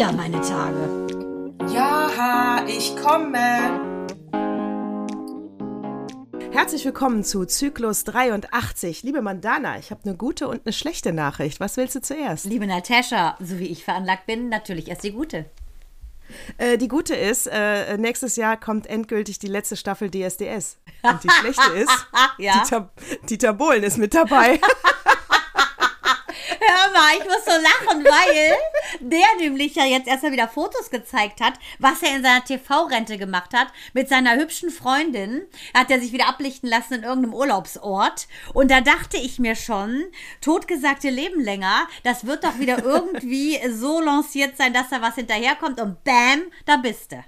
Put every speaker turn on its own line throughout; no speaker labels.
wieder meine Tage.
Ja, ich komme.
Herzlich willkommen zu Zyklus 83. Liebe Mandana, ich habe eine gute und eine schlechte Nachricht. Was willst du zuerst?
Liebe Natascha, so wie ich veranlagt bin, natürlich erst die gute.
Äh, die gute ist, äh, nächstes Jahr kommt endgültig die letzte Staffel DSDS. Und die schlechte ist,
Ja?
Dieter, Dieter Bohlen ist mit dabei.
Hör mal, ich muss so lachen, weil der nämlich ja jetzt erstmal wieder Fotos gezeigt hat, was er in seiner TV-Rente gemacht hat. Mit seiner hübschen Freundin hat er sich wieder ablichten lassen in irgendeinem Urlaubsort. Und da dachte ich mir schon, totgesagte Leben länger, das wird doch wieder irgendwie so lanciert sein, dass da was hinterherkommt und bam, da bist du.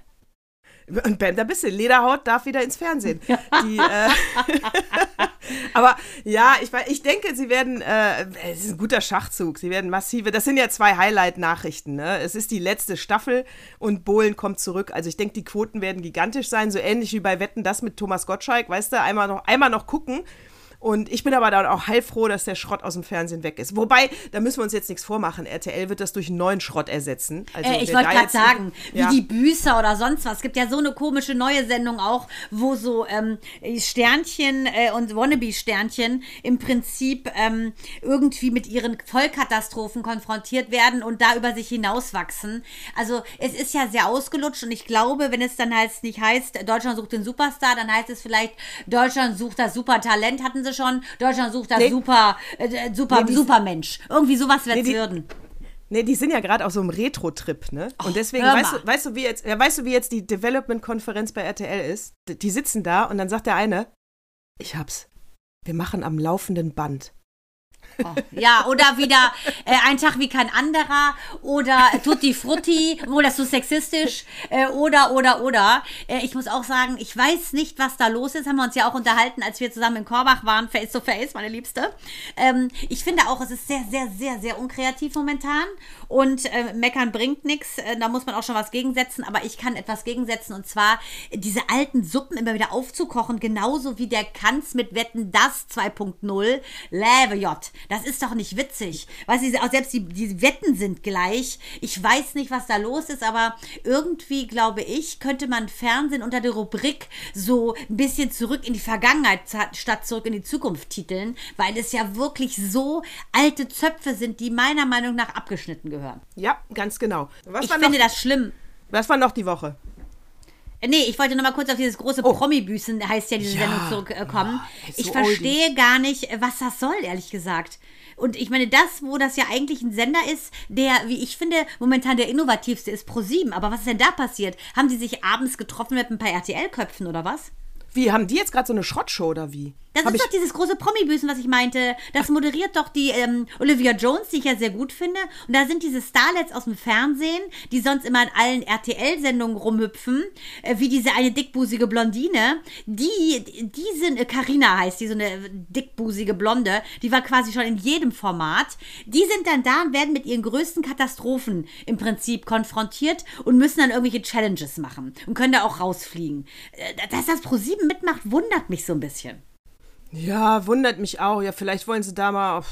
Und bam, da bist du. Lederhaut darf wieder ins Fernsehen. Die, äh, aber ja, ich, ich denke, sie werden, äh, es ist ein guter Schachzug. Sie werden massive, das sind ja zwei Highlight-Nachrichten. Ne? Es ist die letzte Staffel und Bohlen kommt zurück. Also ich denke, die Quoten werden gigantisch sein, so ähnlich wie bei Wetten, das mit Thomas Gottschalk. Weißt du, einmal noch, einmal noch gucken. Und ich bin aber dann auch heilfroh, dass der Schrott aus dem Fernsehen weg ist. Wobei, da müssen wir uns jetzt nichts vormachen. RTL wird das durch einen neuen Schrott ersetzen. Also,
Äh, ich wollte gerade sagen, wie
Ja.
die Büßer oder sonst was. Es gibt ja so eine komische neue Sendung auch, wo so ähm, Sternchen äh, und Wannabe-Sternchen im Prinzip ähm, irgendwie mit ihren Vollkatastrophen konfrontiert werden und da über sich hinauswachsen. Also es ist ja sehr ausgelutscht und ich glaube, wenn es dann heißt, nicht heißt, Deutschland sucht den Superstar, dann heißt es vielleicht, Deutschland sucht das Supertalent, hatten sie schon, Deutschland sucht das
Nee.
Super, äh, Super,
Nee,
Supermensch. Irgendwie sowas wird
Nee,
würden.
Nee, die sind ja gerade auf so einem Retro-Trip, ne? Und deswegen, weißt du, weißt du, wie jetzt, ja, weißt du, wie jetzt die Development-Konferenz bei RTL ist? Die sitzen da und dann sagt der eine, ich hab's. Wir machen am laufenden Band.
Oh, ja, oder wieder äh, ein Tag wie kein anderer oder Tutti Frutti, wohl das so sexistisch äh, oder, oder, oder. Äh, ich muss auch sagen, ich weiß nicht, was da los ist. Haben wir uns ja auch unterhalten, als wir zusammen in Korbach waren, face to face, meine Liebste. Ähm, ich finde auch, es ist sehr, sehr, sehr, sehr unkreativ momentan und äh, meckern bringt nichts. Äh, da muss man auch schon was gegensetzen, aber ich kann etwas gegensetzen und zwar diese alten Suppen immer wieder aufzukochen, genauso wie der Kanz mit Wetten das 2.0. Leve J. Das ist doch nicht witzig. Weißt du, auch selbst die, die Wetten sind gleich. Ich weiß nicht, was da los ist, aber irgendwie, glaube ich, könnte man Fernsehen unter der Rubrik so ein bisschen zurück in die Vergangenheit statt zurück in die Zukunft titeln, weil es ja wirklich so alte Zöpfe sind, die meiner Meinung nach abgeschnitten gehören.
Ja, ganz genau. Was,
Ich
war,
finde das schlimm.
was war noch die Woche?
Äh, Nee, ich wollte noch mal kurz auf dieses große Promi-Büßen, heißt ja diese
Oh. Ja.
Sendung, zurückkommen.
Oh,
ich
so
verstehe gar nicht, was das soll, ehrlich gesagt. Und ich meine, das, wo das ja eigentlich ein Sender ist, der, wie ich finde, momentan der innovativste ist, Pro7. Aber was ist denn da passiert? Haben die sich abends getroffen mit ein paar RTL-Köpfen oder was?
Wie, haben die jetzt gerade so eine Schrottshow oder wie?
Das
Hab
ist doch dieses große Promi-Büßen, was ich meinte. Das moderiert doch die ähm, Olivia Jones, die ich ja sehr gut finde. Und da sind diese Starlets aus dem Fernsehen, die sonst immer in allen RTL-Sendungen rumhüpfen, äh, wie diese eine dickbusige Blondine. Die, die sind, äh, Carina heißt die, so eine dickbusige Blonde, die war quasi schon in jedem Format. Die sind dann da und werden mit ihren größten Katastrophen im Prinzip konfrontiert und müssen dann irgendwelche Challenges machen und können da auch rausfliegen. Äh, Dass das Pro7 mitmacht, wundert mich so ein bisschen.
Ja, wundert mich auch. Ja, vielleicht wollen sie da mal auf,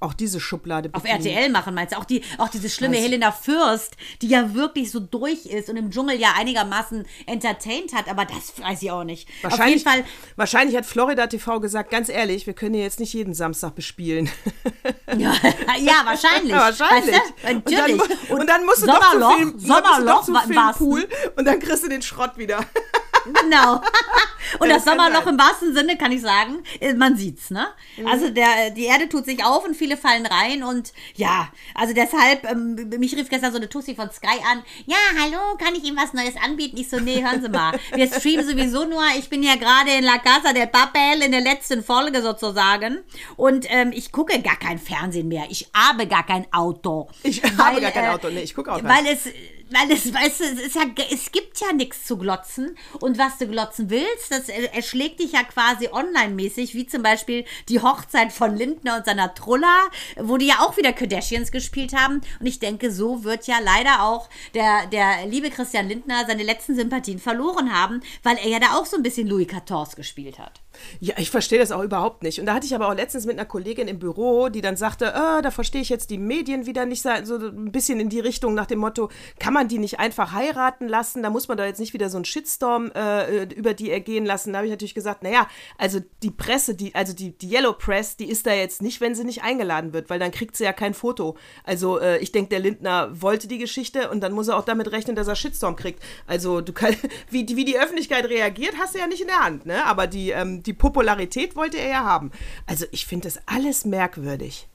auch diese Schublade
auf
bedienen.
RTL machen, meinst du? Auch, die, auch diese schlimme
Weiß-
Helena Fürst, die ja wirklich so durch ist und im Dschungel ja einigermaßen entertained hat, aber das weiß ich auch nicht.
Wahrscheinlich,
Auf jeden Fall,
wahrscheinlich hat Florida TV gesagt, ganz ehrlich, wir können hier jetzt nicht jeden Samstag bespielen.
ja, ja wahrscheinlich.
Ja, wahrscheinlich.
Weißt du? Natürlich.
Und dann, und dann musst du doch
Sommerloch,
zum Film, du doch
Sommerloch
zum Filmpool und dann kriegst du den Schrott wieder.
Genau. Und das
das
Sommerloch
sein.
im wahrsten Sinne kann ich sagen, äh, man sieht's, ne?
Mhm.
Also der, die Erde tut sich auf und viele fallen rein und ja, also deshalb, ähm, mich rief gestern so eine Tussi von Sky an, ja, hallo, kann ich Ihnen was Neues anbieten? Ich so, nee, hören Sie mal, wir streamen sowieso nur, ich bin ja gerade in La Casa del Papel in der letzten Folge sozusagen und ähm, ich gucke gar kein Fernsehen mehr, ich habe gar kein Auto.
Ich habe gar kein Auto, nee, ich gucke auch gar
Weil es weil es, weißt du, es, ist ja, es gibt ja nichts zu glotzen. Und was du glotzen willst, das er- erschlägt dich ja quasi online-mäßig, wie zum Beispiel die Hochzeit von Lindner und seiner Trulla, wo die ja auch wieder Kardashians gespielt haben. Und ich denke, so wird ja leider auch der, der liebe Christian Lindner seine letzten Sympathien verloren haben, weil er ja da auch so ein bisschen Louis XIV gespielt hat.
Ja, ich verstehe das auch überhaupt nicht. Und da hatte ich aber auch letztens mit einer Kollegin im Büro, die dann sagte, äh, da verstehe ich jetzt die Medien wieder nicht so ein bisschen in die Richtung nach dem Motto, kann man die nicht einfach heiraten lassen? Da muss man da jetzt nicht wieder so einen Shitstorm äh, über die ergehen lassen. Da habe ich natürlich gesagt, naja, also die Presse, die, also die, die Yellow Press, die ist da jetzt nicht, wenn sie nicht eingeladen wird, weil dann kriegt sie ja kein Foto. Also äh, ich denke, der Lindner wollte die Geschichte und dann muss er auch damit rechnen, dass er Shitstorm kriegt. Also du kann, wie, wie die Öffentlichkeit reagiert, hast du ja nicht in der Hand, ne? Aber die, ähm, die Popularität wollte er ja haben. Also ich finde das alles merkwürdig.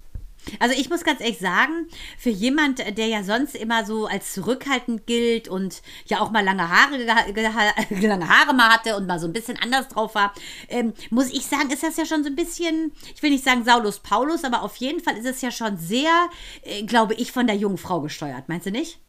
Also ich muss ganz ehrlich sagen, für jemand, der ja sonst immer so als zurückhaltend gilt und ja auch mal lange Haare, lange Haare mal hatte und mal so ein bisschen anders drauf war, ähm, muss ich sagen, ist das ja schon so ein bisschen, ich will nicht sagen Saulus Paulus, aber auf jeden Fall ist es ja schon sehr, äh, glaube ich, von der jungen Frau gesteuert. Meinst du nicht?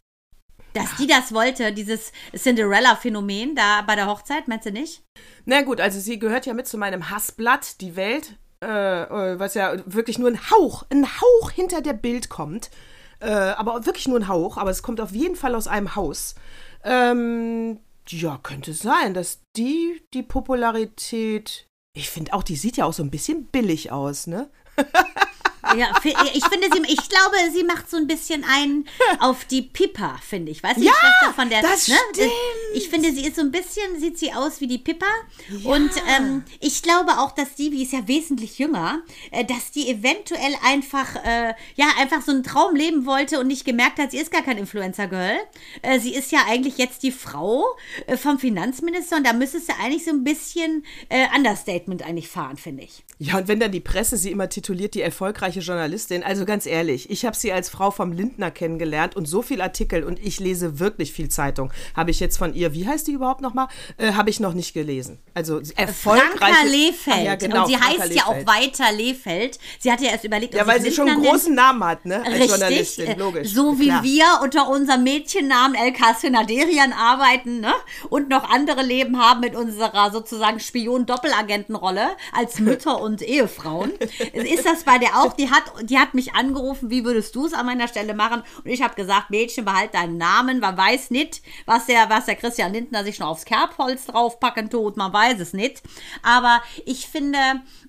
Dass die das wollte, dieses Cinderella-Phänomen da bei der Hochzeit, meinst du nicht?
Na gut, also sie gehört ja mit zu meinem Hassblatt, die Welt, äh, äh, was ja wirklich nur ein Hauch, ein Hauch hinter der Bild kommt. Äh, aber wirklich nur ein Hauch, aber es kommt auf jeden Fall aus einem Haus. Ähm, ja, könnte sein, dass die die Popularität. Ich finde auch, die sieht ja auch so ein bisschen billig aus, ne?
Ja, ich finde sie, ich glaube, sie macht so ein bisschen ein auf die Pippa, finde ich. Weißt du,
ja,
die Schwester von der.
Das
ne?
stimmt.
Ich finde, sie ist so ein bisschen, sieht sie aus wie die Pippa. Ja. Und ähm, ich glaube auch, dass die, die ist ja wesentlich jünger, äh, dass die eventuell einfach, äh, ja, einfach so einen Traum leben wollte und nicht gemerkt hat, sie ist gar kein Influencer-Girl. Äh, sie ist ja eigentlich jetzt die Frau äh, vom Finanzminister und da müsstest du eigentlich so ein bisschen äh, Understatement eigentlich fahren, finde ich.
Ja, und wenn dann die Presse sie immer tituliert, die erfolgreiche Journalistin, also ganz ehrlich, ich habe sie als Frau vom Lindner kennengelernt und so viel Artikel und ich lese wirklich viel Zeitung. Habe ich jetzt von ihr, wie heißt die überhaupt nochmal? Äh, habe ich noch nicht gelesen. Also erfolgreiche.
Franka Lehfeld. Ah,
ja, genau,
und sie
Franka
heißt
Lehfeld.
ja auch weiter Lehfeld. Sie hatte ja erst überlegt,
Ja,
ob
weil
sich
sie schon einen großen Namen hat, ne? Als
Richtig,
Journalistin,
äh,
logisch.
so wie
Klar.
wir unter unserem Mädchennamen LK Senaderian arbeiten, ne? Und noch andere Leben haben mit unserer sozusagen Spion-Doppelagentenrolle als Mütter und Ehefrauen. Ist das bei der auch? Die hat, die hat mich angerufen, wie würdest du es an meiner Stelle machen? Und ich habe gesagt, Mädchen, behalt deinen Namen. Man weiß nicht, was der, was der Christian Lindner sich noch aufs Kerbholz draufpacken tut. Man weiß es nicht. Aber ich finde,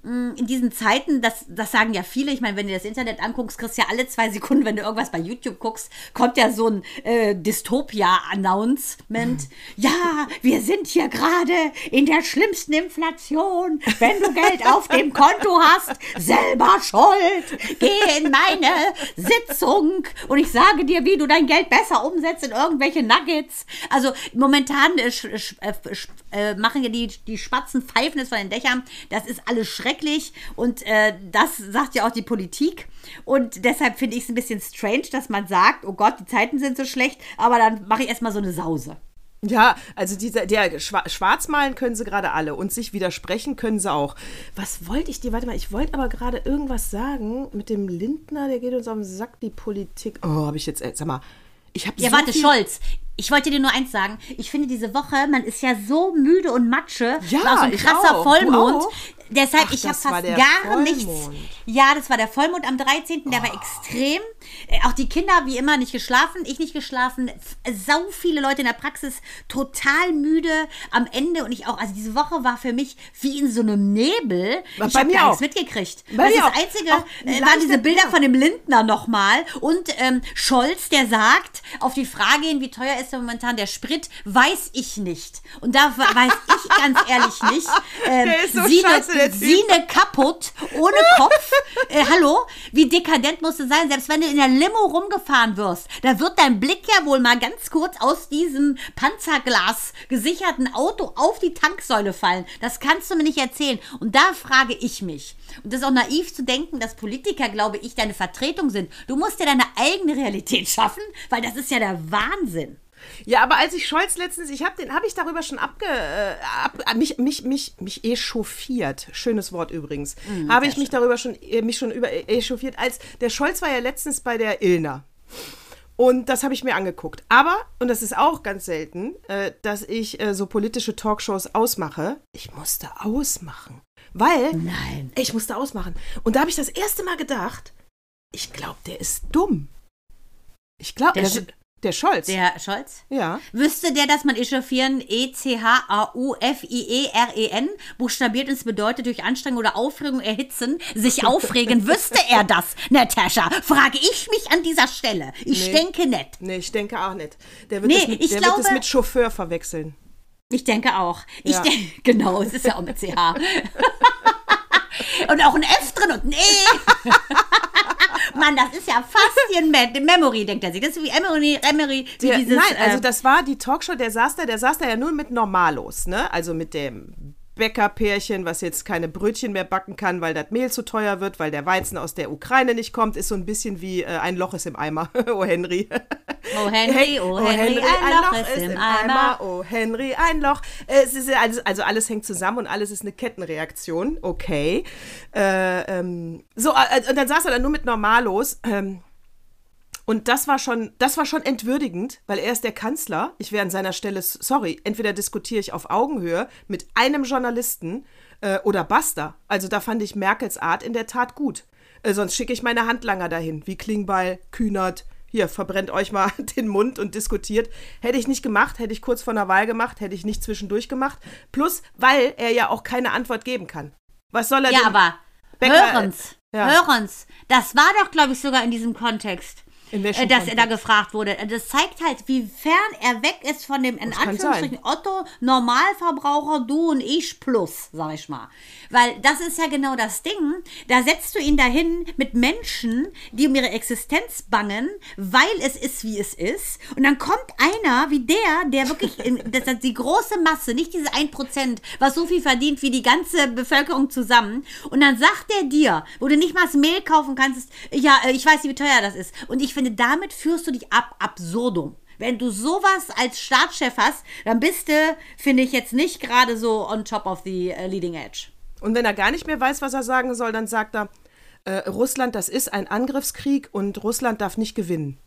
in diesen Zeiten, das, das sagen ja viele, ich meine, wenn du das Internet anguckst, kriegst du ja alle zwei Sekunden, wenn du irgendwas bei YouTube guckst, kommt ja so ein äh, Dystopia-Announcement. Ja, wir sind hier gerade in der schlimmsten Inflation. Wenn du Geld auf dem Konto hast, selber schuld. Geh in meine Sitzung und ich sage dir, wie du dein Geld besser umsetzt in irgendwelche Nuggets. Also momentan äh, äh, äh, machen ja die, die Spatzen pfeifen es von den Dächern. Das ist alles schrecklich und äh, das sagt ja auch die Politik. Und deshalb finde ich es ein bisschen strange, dass man sagt, oh Gott, die Zeiten sind so schlecht, aber dann mache ich erstmal so eine Sause.
Ja, also dieser, der Schwa schwarz malen können sie gerade alle und sich widersprechen können sie auch. Was wollte ich dir? Warte mal, ich wollte aber gerade irgendwas sagen mit dem Lindner, der geht uns auf den Sack, die Politik. Oh, habe ich jetzt, äh, sag mal, ich habe
Ja,
so
warte, Scholz. Ich wollte dir nur eins sagen. Ich finde diese Woche, man ist ja so müde und Matsche.
Ja,
war so ein krasser. Vollmond. Deshalb,
Ach,
ich habe
war
fast gar nichts.
Vollmond.
Ja, das war der Vollmond am 13. Der war
Oh.
extrem. Äh, auch die Kinder, wie immer, nicht geschlafen. Ich nicht geschlafen. F- Sau viele Leute in der Praxis total müde am Ende. Und ich auch. Also diese Woche war für mich wie in so einem Nebel.
Bei
ich habe gar nichts mitgekriegt.
Bei
das das Einzige äh, waren diese Bilder von dem Lindner nochmal und ähm, Scholz, der sagt, auf die Frage hin, wie teuer ist momentan der Sprit, weiß ich nicht. Und da we- weiß ich ganz ehrlich nicht. Ähm,
Der ist so
Sine,
scheiße.
Sine kaputt, ohne Kopf. äh, hallo? Wie dekadent musst du sein? Selbst wenn du in der Limo rumgefahren wirst, da wird dein Blick ja wohl mal ganz kurz aus diesem Panzerglas gesicherten Auto auf die Tanksäule fallen. Das kannst du mir nicht erzählen. Und da frage ich mich. Und das ist auch naiv zu denken, dass Politiker, glaube ich, deine Vertretung sind. Du musst dir deine eigene Realität schaffen, weil das ist ja der Wahnsinn.
Ja, aber als ich Scholz letztens, ich habe den, habe ich darüber schon abge, äh, ab, mich, mich, mich, mich echauffiert. Schönes Wort übrigens. habe ich mich darüber schon, äh, mich schon über echauffiert, als der Scholz war ja letztens bei der Illner. Und das habe ich mir angeguckt. Aber, und das ist auch ganz selten, äh, dass ich äh, so politische Talkshows ausmache. Ich musste ausmachen. Weil
Nein.
ich musste ausmachen. Und da habe ich das erste Mal gedacht, ich glaube, der ist dumm. Ich glaube,
Der
der,
Sch-
Der Scholz.
Der Scholz?
Ja.
Wüsste der, dass man echauffieren E-C-H-A-U-F-I-E-R-E-N buchstabiert und es bedeutet durch Anstrengung oder Aufregung erhitzen, sich aufregen? Wüsste er das, Natascha? Frage ich mich an dieser Stelle. Ich
Nee.
denke nicht.
Nee, ich denke auch nicht. Der wird,
Nee,
das, mit,
ich
der
glaube-
wird das mit Chauffeur verwechseln.
Ich denke auch. Ich
Ja.
denke, genau, es ist ja auch mit CH. und auch ein F drin und ein E. Mann, das ist ja fast hier ein Me Memory, denkt er sich. Das ist wie Emery, Emery, wie
Der,
dieses.
nein, also
äh,
das war die Talkshow, der saß da, der saß da ja nur mit Normalos, ne? Also mit dem Bäckerpärchen, was jetzt keine Brötchen mehr backen kann, weil das Mehl zu teuer wird, weil der Weizen aus der Ukraine nicht kommt, ist so ein bisschen wie äh, ein Loch ist im Eimer. oh Henry.
Oh Henry, oh Henry, ein Loch ist im Eimer.
Oh Henry, ein Loch. Äh, Es ist alles, also alles hängt zusammen und alles ist eine Kettenreaktion. Okay. Äh, ähm, so, äh, und dann saß er dann nur mit Normalos. Ähm, und das war schon, das war schon entwürdigend, weil er ist der Kanzler. Ich wäre an seiner Stelle, sorry, entweder diskutiere ich auf Augenhöhe mit einem Journalisten äh, oder basta. Also da fand ich Merkels Art in der Tat gut. Äh, sonst schicke ich meine Handlanger dahin, wie Klingbeil, Kühnert. Hier, verbrennt euch mal den Mund und diskutiert. Hätte ich nicht gemacht, hätte ich kurz vor einer Wahl gemacht, hätte ich nicht zwischendurch gemacht. Plus, weil er ja auch keine Antwort geben kann. Was soll er
Ja,
denn?
aber
Bäcker-
hören's,
Ja.
hören's. Das war doch, glaube ich, sogar in diesem Kontext. Äh, dass er da gefragt wurde. Das zeigt halt, wie fern er weg ist von dem, in
kann
Anführungsstrichen, Otto, Normalverbraucher, du und ich plus, sag ich mal. Weil das ist ja genau das Ding. Da setzt du ihn dahin mit Menschen, die um ihre Existenz bangen, weil es ist, wie es ist. Und dann kommt einer wie der, der wirklich, das ist die große Masse, nicht diese 1%, was so viel verdient wie die ganze Bevölkerung zusammen. Und dann sagt er dir, wo du nicht mal das Mehl kaufen kannst, ja, äh, ich weiß nicht, wie teuer das ist. Und ich finde, damit führst du dich ab absurdum. Wenn du sowas als Staatschef hast, dann bist du, finde ich, jetzt nicht gerade so on top of the äh, leading edge.
Und wenn er gar nicht mehr weiß, was er sagen soll, dann sagt er, äh, Russland, das ist ein Angriffskrieg und Russland darf nicht gewinnen.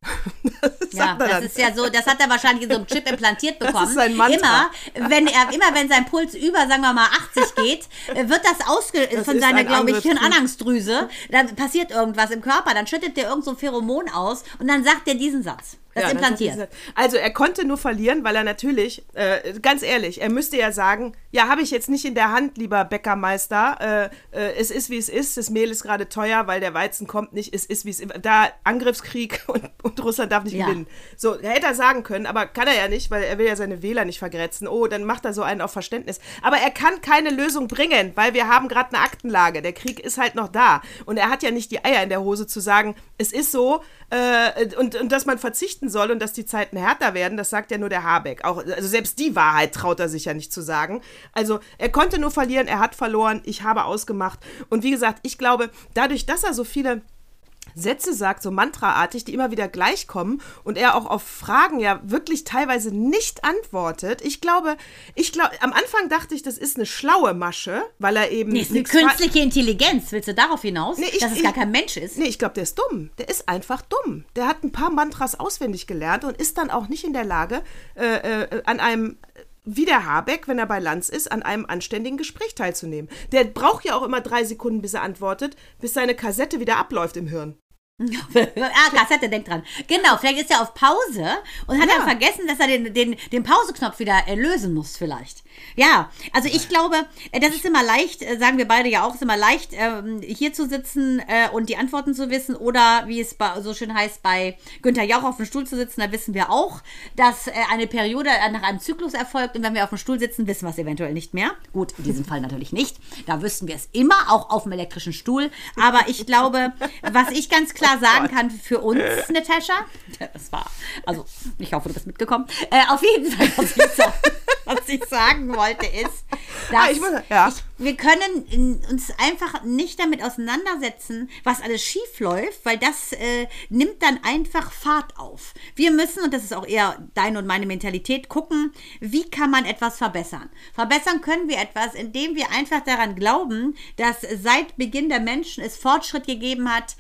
das
Ja, das
dann.
ist ja so, das hat er wahrscheinlich in so einem Chip implantiert bekommen.
ist sein Mantra.
Immer, wenn er, immer wenn sein Puls über, sagen wir mal, 80 geht, äh, wird das ausge von
ist
seiner,
ein
glaube ich. Hirnanhangsdrüse. Dann passiert irgendwas im Körper, dann schüttet der irgend so ein Pheromon aus und dann sagt er diesen Satz. Das
Ja,
implantiert.
das Also er konnte nur verlieren, weil er natürlich, äh, ganz ehrlich, er müsste ja sagen, ja, habe ich jetzt nicht in der Hand, lieber Bäckermeister. Äh, äh, es ist, wie es ist. Das Mehl ist gerade teuer, weil der Weizen kommt nicht. Es ist, wie es ist. Da Angriffskrieg und, und Russland darf nicht
Ja.
gewinnen. So, hätte er sagen können, aber kann er ja nicht, weil er will ja seine Wähler nicht vergrätzen. Oh, dann macht er so einen auf Verständnis. Aber er kann keine Lösung bringen, weil wir haben gerade eine Aktenlage. Der Krieg ist halt noch da. Und er hat ja nicht die Eier in der Hose zu sagen, es ist so, äh, und, und dass man verzichten soll und dass die Zeiten härter werden, das sagt ja nur der Habeck. Auch, also selbst die Wahrheit traut er sich ja nicht zu sagen. Also er konnte nur verlieren, er hat verloren, ich habe ausgemacht. Und wie gesagt, ich glaube, dadurch, dass er so viele Sätze sagt, so mantraartig, die immer wieder gleich kommen und er auch auf Fragen ja wirklich teilweise nicht antwortet. Ich glaube, ich glaube, am Anfang dachte ich, das ist eine schlaue Masche, weil er eben
Nee, ist eine künstliche Intelligenz. Willst du darauf hinaus?
Nee, ich-
dass es
ich-
gar kein Mensch ist?
Nee, ich glaube, der ist dumm. Der ist einfach dumm. Der hat ein paar Mantras auswendig gelernt und ist dann auch nicht in der Lage, äh, äh, an einem, wie der Habeck, wenn er bei Lanz ist, an einem anständigen Gespräch teilzunehmen. Der braucht ja auch immer drei Sekunden, bis er antwortet, bis seine Kassette wieder abläuft im Hirn.
Ah, Kassette, denk dran. Genau, vielleicht ist er auf Pause und hat
Ja.
dann vergessen, dass er den, den, den Pauseknopf wieder äh, lösen muss, vielleicht. Ja, also ich glaube, äh, das ist immer leicht, äh, sagen wir beide ja auch, ist immer leicht, ähm, hier zu sitzen äh, und die Antworten zu wissen oder wie es bei, so schön heißt, bei Günther Jauch auf dem Stuhl zu sitzen, da wissen wir auch, dass äh, eine Periode äh, nach einem Zyklus erfolgt und wenn wir auf dem Stuhl sitzen, wissen wir es eventuell nicht mehr. Gut, in diesem Fall natürlich nicht. Da wüssten wir es immer, auch auf dem elektrischen Stuhl. Aber ich glaube, was ich ganz klar sagen kann für uns, Natascha, das war, also ich hoffe, du bist mitgekommen, äh, auf jeden Fall, was ich, sa was ich sagen wollte, ist, dass
Ah, ich muss- ja.
ich, wir können uns einfach nicht damit auseinandersetzen, was alles schief läuft, weil das äh, nimmt dann einfach Fahrt auf. Wir müssen, und das ist auch eher deine und meine Mentalität, gucken, wie kann man etwas verbessern. Verbessern können wir etwas, indem wir einfach daran glauben, dass seit Beginn der Menschen es Fortschritt gegeben hat,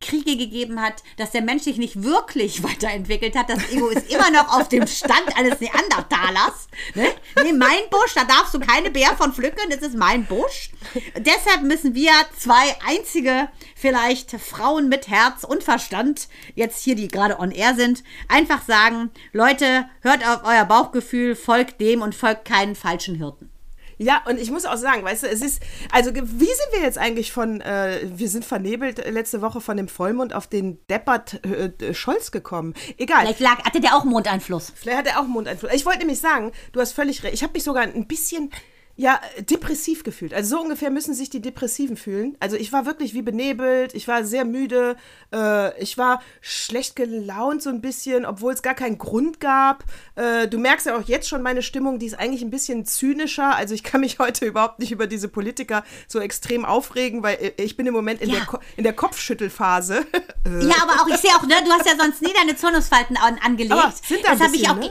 Krieg Spiegel gegeben hat, dass der Mensch sich nicht wirklich weiterentwickelt hat. Das Ego ist immer noch auf dem Stand eines Neandertalers. Ne? Nee, mein Busch, da darfst du keine Bär von pflücken, das ist mein Busch. Deshalb müssen wir zwei einzige, vielleicht Frauen mit Herz und Verstand, jetzt hier, die gerade on air sind, einfach sagen, Leute, hört auf euer Bauchgefühl, folgt dem und folgt keinen falschen Hirten.
Ja, und ich muss auch sagen, weißt du, es ist, also wie sind wir jetzt eigentlich von, äh, wir sind vernebelt letzte Woche von dem Vollmond auf den Deppert äh, Scholz gekommen. Egal.
Vielleicht lag, hatte der auch Mondeinfluss.
Vielleicht hat er auch Mondeinfluss. Ich wollte nämlich sagen, du hast völlig recht. Ich habe mich sogar ein bisschen ja, depressiv gefühlt. Also so ungefähr müssen sich die Depressiven fühlen. Also ich war wirklich wie benebelt, ich war sehr müde, äh, ich war schlecht gelaunt so ein bisschen, obwohl es gar keinen Grund gab. Äh, du merkst ja auch jetzt schon meine Stimmung, die ist eigentlich ein bisschen zynischer. Also ich kann mich heute überhaupt nicht über diese Politiker so extrem aufregen, weil äh, ich bin im Moment in,
Ja.
der, Ko in der Kopfschüttelphase. Äh,
Ja, aber auch, ich sehe auch, ne, du hast ja sonst nie deine Zornesfalten an, angelegt.
Aber sind da
das habe ich auch.
ne?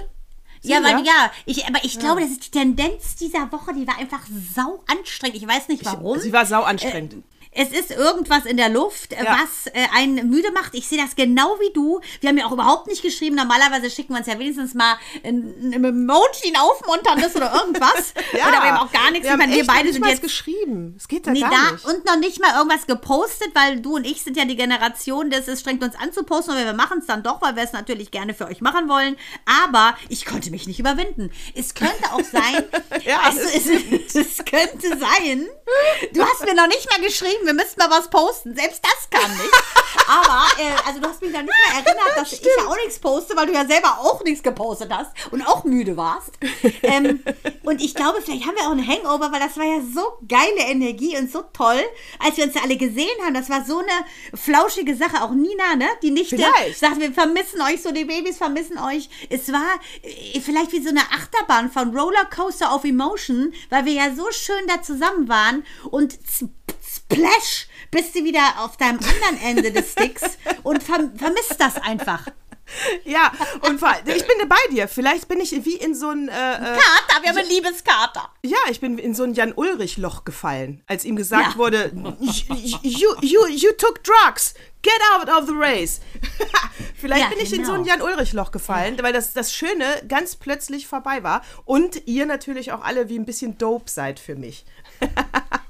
Ja, weil, ja, ich, aber ich glaube, das ist die Tendenz dieser Woche, die war einfach sau anstrengend. Ich weiß nicht warum.
Sie war sau anstrengend.
Es ist irgendwas in der Luft, äh,
Ja.
was äh, einen müde macht. Ich sehe das genau wie du. Wir haben ja auch überhaupt nicht geschrieben. Normalerweise schicken wir uns ja wenigstens mal ein, ein Emoji, ein Aufmunterndes oder irgendwas.
ja,
Oder wir haben auch gar nichts.
Wir haben
wir beide
nicht
sind jetzt
geschrieben. Es geht da
Nee,
gar
da
nicht.
und noch nicht mal irgendwas gepostet, weil du und ich sind ja die Generation, das es strengt uns an zu posten, aber wir machen es dann doch, weil wir es natürlich gerne für euch machen wollen. Aber ich konnte mich nicht überwinden. Es könnte auch sein,
Ja,
also
das
es, es könnte sein, du hast mir noch nicht mal geschrieben, wir müssten mal was posten. Selbst das kam nicht. Aber, äh, also du hast mich noch nicht mal erinnert, dass ich ja auch nichts poste, weil du ja selber auch nichts gepostet hast und auch müde warst. Ähm, und ich glaube, vielleicht haben wir auch einen Hangover, weil das war ja so geile Energie und so toll, als wir uns da alle gesehen haben. Das war so eine flauschige Sache. Auch Nina, ne? Die Nichte
Vielleicht.
sagt, wir vermissen euch so, die Babys vermissen euch. Es war äh, vielleicht wie so eine Achterbahn von Rollercoaster of Emotion, weil wir ja so schön da zusammen waren und splash bist du wieder auf deinem anderen Ende des Sticks und verm vermisst das einfach.
Ja, und vor, ich bin bei dir. Vielleicht bin ich wie in so ein. Äh, äh,
Kater, wir haben einen Liebeskater.
ja, ich bin in so ein Jan-Ulrich-Loch gefallen, als ihm gesagt
Ja.
wurde: you, you, you took drugs. Get out of the race. Vielleicht
Ja,
bin ich in so ein
genau.
Jan-Ulrich-Loch gefallen, weil das, das Schöne ganz plötzlich vorbei war. Und ihr natürlich auch alle wie ein bisschen dope seid für mich.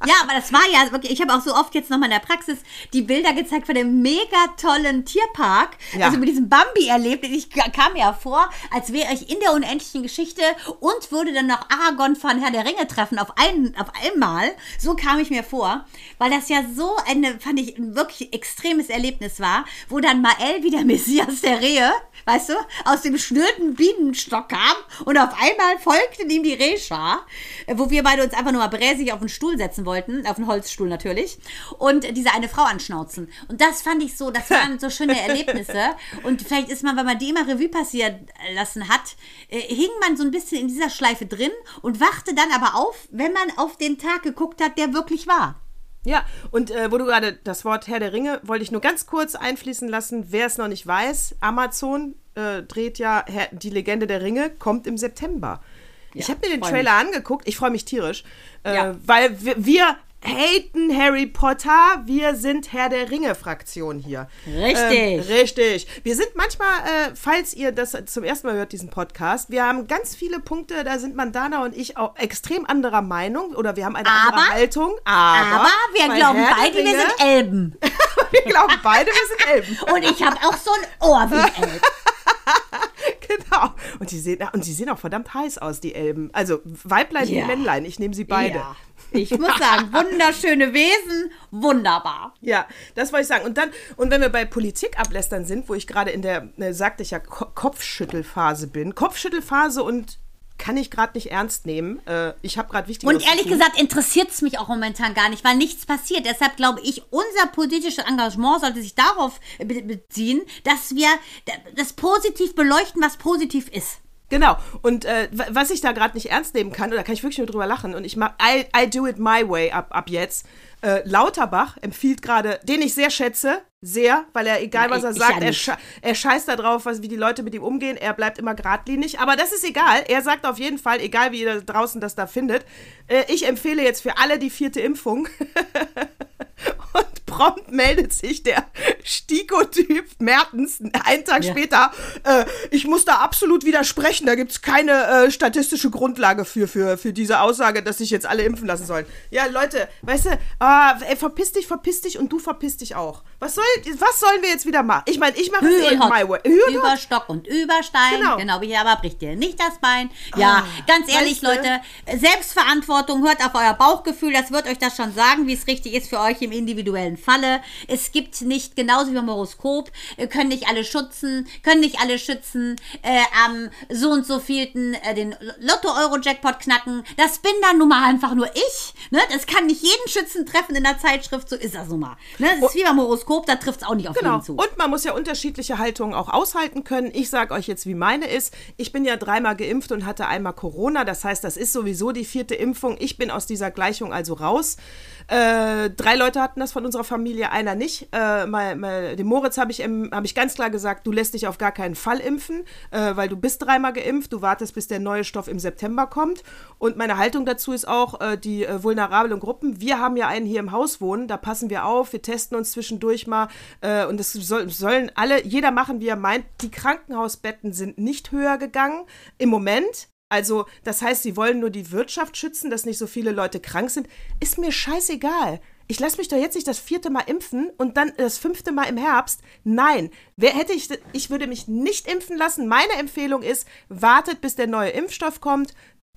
Ja, aber das war ja wirklich, ich habe auch so oft jetzt nochmal in der Praxis die Bilder gezeigt von dem mega tollen Tierpark.
Ja.
Also mit diesem Bambi erlebt. Ich kam mir ja vor, als wäre ich in der unendlichen Geschichte und würde dann noch Aragorn von Herr der Ringe treffen auf, einen, auf einmal. So kam ich mir vor, weil das ja so eine, fand ich, ein wirklich extremes Erlebnis war, wo dann Mael wie der Messias der Rehe, weißt du, aus dem schnürten Bienenstock kam und auf einmal folgten ihm die Rehschar, wo wir beide uns einfach nur mal bräsig auf den Stuhl setzen wollten, auf den Holzstuhl natürlich, und diese eine Frau anschnauzen. Und das fand ich so, das waren so schöne Erlebnisse. Und vielleicht ist man, wenn man die immer Revue passieren lassen hat, äh, hing man so ein bisschen in dieser Schleife drin und wachte dann aber auf, wenn man auf den Tag geguckt hat, der wirklich war.
Ja, und äh, wo du gerade das Wort Herr der Ringe, wollte ich nur ganz kurz einfließen lassen, wer es noch nicht weiß, Amazon äh, dreht ja Herr, die Legende der Ringe, kommt im September. Ich habe mir den Trailer angeguckt, ich freue mich tierisch, äh, weil wir, wir haten Harry Potter, wir sind Herr der Ringe-Fraktion hier.
Richtig.
Ähm, richtig. Wir sind manchmal, äh, falls ihr das zum ersten Mal hört, diesen Podcast, wir haben ganz viele Punkte, da sind Mandana und ich auch extrem anderer Meinung oder wir haben eine andere
Aber-
Haltung. Aber,
Aber wir glauben
Herr
beide, wir sind Elben.
wir glauben beide, wir sind Elben.
Und ich habe auch so ein Ohr wie ein Elb.
Genau. Und die, sehen, und die sehen auch verdammt heiß aus, die Elben. Also Weiblein
Ja.
und Männlein, ich nehme sie beide.
Ja. Ich muss sagen, wunderschöne Wesen, wunderbar.
Ja, das wollte ich sagen. Und dann, und wenn wir bei Politik ablästern sind, wo ich gerade in der, äh, sagte ich ja, Ko Kopfschüttelphase bin. Kopfschüttelphase und kann ich gerade nicht ernst nehmen. Äh, ich habe gerade wichtig.
Und ehrlich gesagt interessiert es mich auch momentan gar nicht, weil nichts passiert. Deshalb glaube ich, unser politisches Engagement sollte sich darauf be beziehen, dass wir das positiv beleuchten, was positiv ist.
Genau. Und äh, wa- was ich da gerade nicht ernst nehmen kann, oder kann ich wirklich nur drüber lachen, und ich mach, I, I do it my way ab, ab jetzt. Äh, Lauterbach empfiehlt gerade, den ich sehr schätze, sehr, weil er, egal was er
ich
sagt,
ja
er, er scheißt da drauf, was, wie die Leute mit ihm umgehen. Er bleibt immer geradlinig. Aber das ist egal. Er sagt auf jeden Fall, egal wie ihr da draußen das da findet, äh, ich empfehle jetzt für alle die vierte Impfung. Prompt meldet sich der Stiko-Typ Mertens einen Tag
Ja.
später, äh, ich muss da absolut widersprechen, da gibt's keine äh, statistische Grundlage für, für, für diese Aussage, dass sich jetzt alle impfen lassen sollen. Ja, Leute, weißt du, ah, ey, verpiss dich, verpiss dich und du verpiss dich auch. Was, soll, was sollen wir jetzt wieder machen? Ich meine, ich mache es eh
und Hot.
my way. Hü und
Über. Stock und über Stein.
Genau.
Genau, wie aber bricht dir nicht das Bein. Ja,
Ah,
ganz ehrlich? Leute, Selbstverantwortung, hört auf euer Bauchgefühl, das wird euch das schon sagen, wie es richtig ist für euch im individuellen Falle. Es gibt nicht, genauso wie beim Horoskop, äh, können nicht alle schützen, können nicht alle schützen, äh, am so und so vielten äh, den Lotto-Euro-Jackpot knacken. Das bin dann nun mal einfach nur ich. Ne? Das kann nicht jeden Schützen treffen in der Zeitschrift, so ist das nun mal. Ne? Das ist wie beim Horoskop, da trifft es auch nicht auf
Genau.
jeden zu.
Und man muss ja unterschiedliche Haltungen auch aushalten können. Ich sage euch jetzt, wie meine ist. Ich bin ja dreimal geimpft und hatte einmal Corona. Das heißt, das ist sowieso die vierte Impfung. Ich bin aus dieser Gleichung also raus. Äh, drei Leute hatten das von unserer Familie, einer nicht. Äh, mal, mal, dem Moritz habe ich, hab ich ganz klar gesagt, du lässt dich auf gar keinen Fall impfen, äh, weil du bist dreimal geimpft. Du wartest, bis der neue Stoff im September kommt. Und meine Haltung dazu ist auch, äh, die äh, vulnerablen Gruppen. Wir haben ja einen hier im Haus wohnen, da passen wir auf, wir testen uns zwischendurch mal. Äh, und das soll, sollen alle, jeder machen, wie er meint. Die Krankenhausbetten sind nicht höher gegangen im Moment. Also, das heißt, sie wollen nur die Wirtschaft schützen, dass nicht so viele Leute krank sind. Ist mir scheißegal. Ich lasse mich doch jetzt nicht das vierte Mal impfen und dann das fünfte Mal im Herbst. Nein, wer hätte ich, ich würde mich nicht impfen lassen. Meine Empfehlung ist, wartet, bis der neue Impfstoff kommt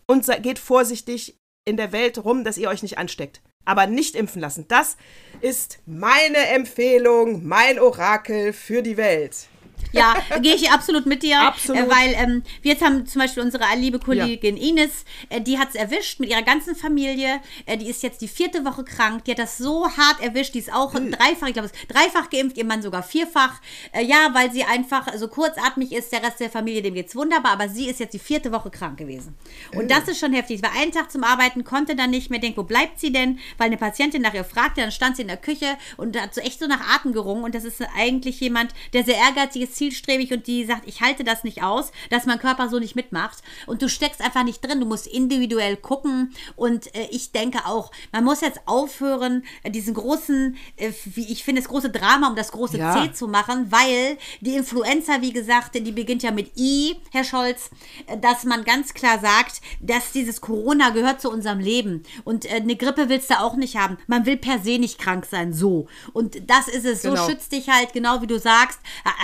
und geht vorsichtig in der Welt rum, dass ihr euch nicht ansteckt. Aber nicht impfen lassen. Das ist meine Empfehlung, mein Orakel für die Welt.
Ja, gehe ich absolut mit dir.
Absolut.
Äh, weil ähm, wir jetzt haben zum Beispiel unsere liebe Kollegin Ines, äh, die hat es erwischt mit ihrer ganzen Familie. Äh, die ist jetzt die vierte Woche krank. Die hat das so hart erwischt. Die ist auch
Hm.
dreifach, ich glaube, es dreifach geimpft, ihr Mann sogar vierfach. Äh, ja, weil sie einfach so kurzatmig ist. Der Rest der Familie, dem geht's wunderbar. Aber sie ist jetzt die vierte Woche krank gewesen. Und
Hm.
das ist schon heftig. Ich war einen Tag zum Arbeiten, konnte dann nicht mehr denken, wo bleibt sie denn? Weil eine Patientin nach ihr fragte, dann stand sie in der Küche und hat so echt so nach Atem gerungen. Und das ist eigentlich jemand, der sehr ehrgeizig ist, zielstrebig und die sagt, ich halte das nicht aus, dass mein Körper so nicht mitmacht. Und du steckst einfach nicht drin. Du musst individuell gucken. Und äh, ich denke auch, man muss jetzt aufhören, äh, diesen großen, äh, wie ich finde, das große Drama um das große
Ja.
C zu machen, weil die Influenza, wie gesagt, die beginnt ja mit I, Herr Scholz, äh, dass man ganz klar sagt, dass dieses Corona gehört zu unserem Leben. Und äh, eine Grippe willst du auch nicht haben. Man will per se nicht krank sein, so. Und das ist es.
Genau.
So schützt dich halt, genau wie du sagst,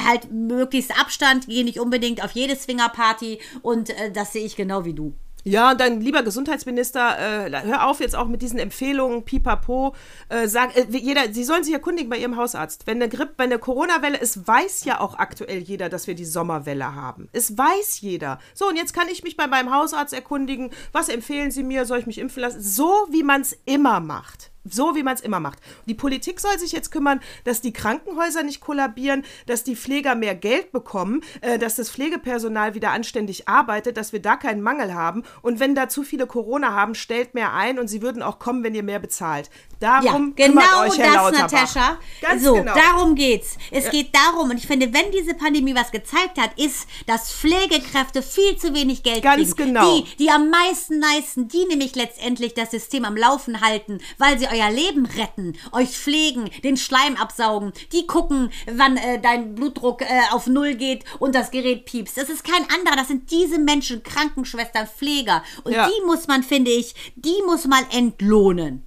halt möglichst Abstand, geh nicht unbedingt auf jede Swingerparty und äh, das sehe ich genau wie du.
Ja, und dann, lieber Gesundheitsminister, äh, hör auf jetzt auch mit diesen Empfehlungen, pipapo. Äh, sag, äh, jeder, Sie sollen sich erkundigen bei Ihrem Hausarzt. Wenn eine Grippe, wenn eine Corona-Welle ist, weiß ja auch aktuell jeder, dass wir die Sommerwelle haben. Es weiß jeder. So, und jetzt kann ich mich bei meinem Hausarzt erkundigen. Was empfehlen Sie mir? Soll ich mich impfen lassen? So, wie man es immer macht. So wie man es immer macht. Die Politik soll sich jetzt kümmern, dass die Krankenhäuser nicht kollabieren, dass die Pfleger mehr Geld bekommen, äh, dass das Pflegepersonal wieder anständig arbeitet, dass wir da keinen Mangel haben. Und wenn da zu viele Corona haben, stellt mehr ein und sie würden auch kommen, wenn ihr mehr bezahlt. Darum
Ja, genau
euch Herr
das. Natascha.
Ganz
so,
genau.
darum geht's. Es geht darum, und ich finde, wenn diese Pandemie was gezeigt hat, ist, dass Pflegekräfte viel zu wenig Geld
Ganz
kriegen.
genau.
Die, die am meisten leisten, die nämlich letztendlich das System am Laufen halten, weil sie euer Leben retten, euch pflegen, den Schleim absaugen, die gucken, wann äh, dein Blutdruck äh, auf Null geht und das Gerät piepst. Das ist kein anderer, das sind diese Menschen, Krankenschwestern, Pfleger. Und
Ja.
die muss man, finde ich, die muss man entlohnen.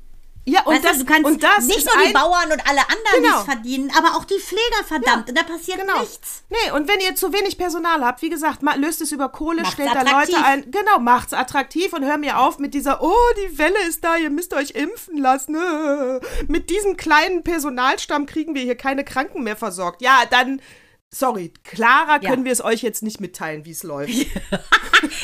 Ja, und
Weißt
das,
du, kannst
und das
nicht nur die Bauern und alle anderen,
Genau.
verdienen, aber auch die Pfleger, verdammt. Und da passiert
Genau.
nichts.
Nee, und wenn ihr zu wenig Personal habt, wie gesagt, löst es über Kohle,
Macht's
stellt da
attraktiv.
Leute ein. Genau, macht's attraktiv und hör mir auf mit dieser, oh, die Welle ist da, ihr müsst euch impfen lassen. Äh. Mit diesem kleinen Personalstamm kriegen wir hier keine Kranken mehr versorgt. Ja, dann, sorry, klarer
Ja.
können wir es euch jetzt nicht mitteilen, wie es läuft.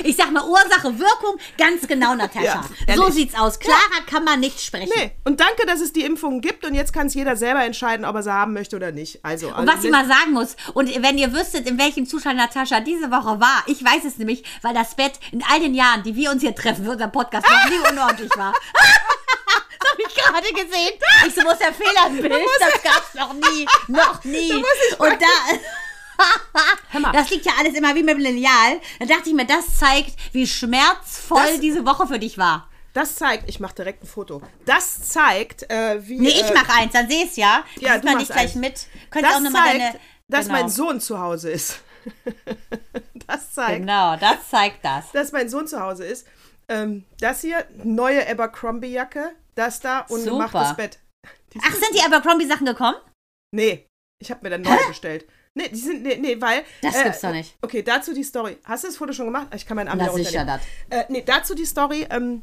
Ich sag mal Ursache, Wirkung, ganz genau, Natascha.
Ja,
so sieht's aus. Klarer kann man nicht sprechen.
Nee, und danke, dass es die Impfungen gibt und jetzt kann es jeder selber entscheiden, ob er sie haben möchte oder nicht. Also,
Und was ich mal sagen muss, und wenn ihr wüsstet, in welchem Zustand Natascha diese Woche war, ich weiß es nämlich, weil das Bett in all den Jahren, die wir uns hier treffen für unseren Podcast, noch nie unordentlich war. Das habe ich gerade gesehen. Ich so, wo ist der Fehler im Bild? Das gab's noch nie. Noch nie. Und da. Das liegt ja alles immer wie mit dem Lineal. Da dachte ich mir, das zeigt, wie schmerzvoll
Das-
diese Woche für dich war.
Das zeigt, ich mache direkt ein Foto. Das zeigt, äh, wie.
Nee, ich
äh,
mach eins, dann seh's ja.
Ja,
Sieht
du
man nicht gleich
eins.
mit. Könnt
Das
auch nochmal
zeigt,
deine.
dass
genau.
mein Sohn zu Hause ist. das zeigt,
Genau, das zeigt das.
dass mein Sohn zu Hause ist. Ähm, das hier, neue Abercrombie-Jacke. Das da und
Super.
gemachtes Bett. Die
Ach, sind die Abercrombie-Sachen gekommen?
Nee, ich habe mir dann neu bestellt. Nee, die sind, nee, nee, weil.
Das
äh,
gibt's doch nicht.
Okay, dazu die Story. Hast du das Foto schon gemacht? Ich kann meinen Arm
Na sicher,
runternehmen. Äh, nee, dazu die Story. Ähm,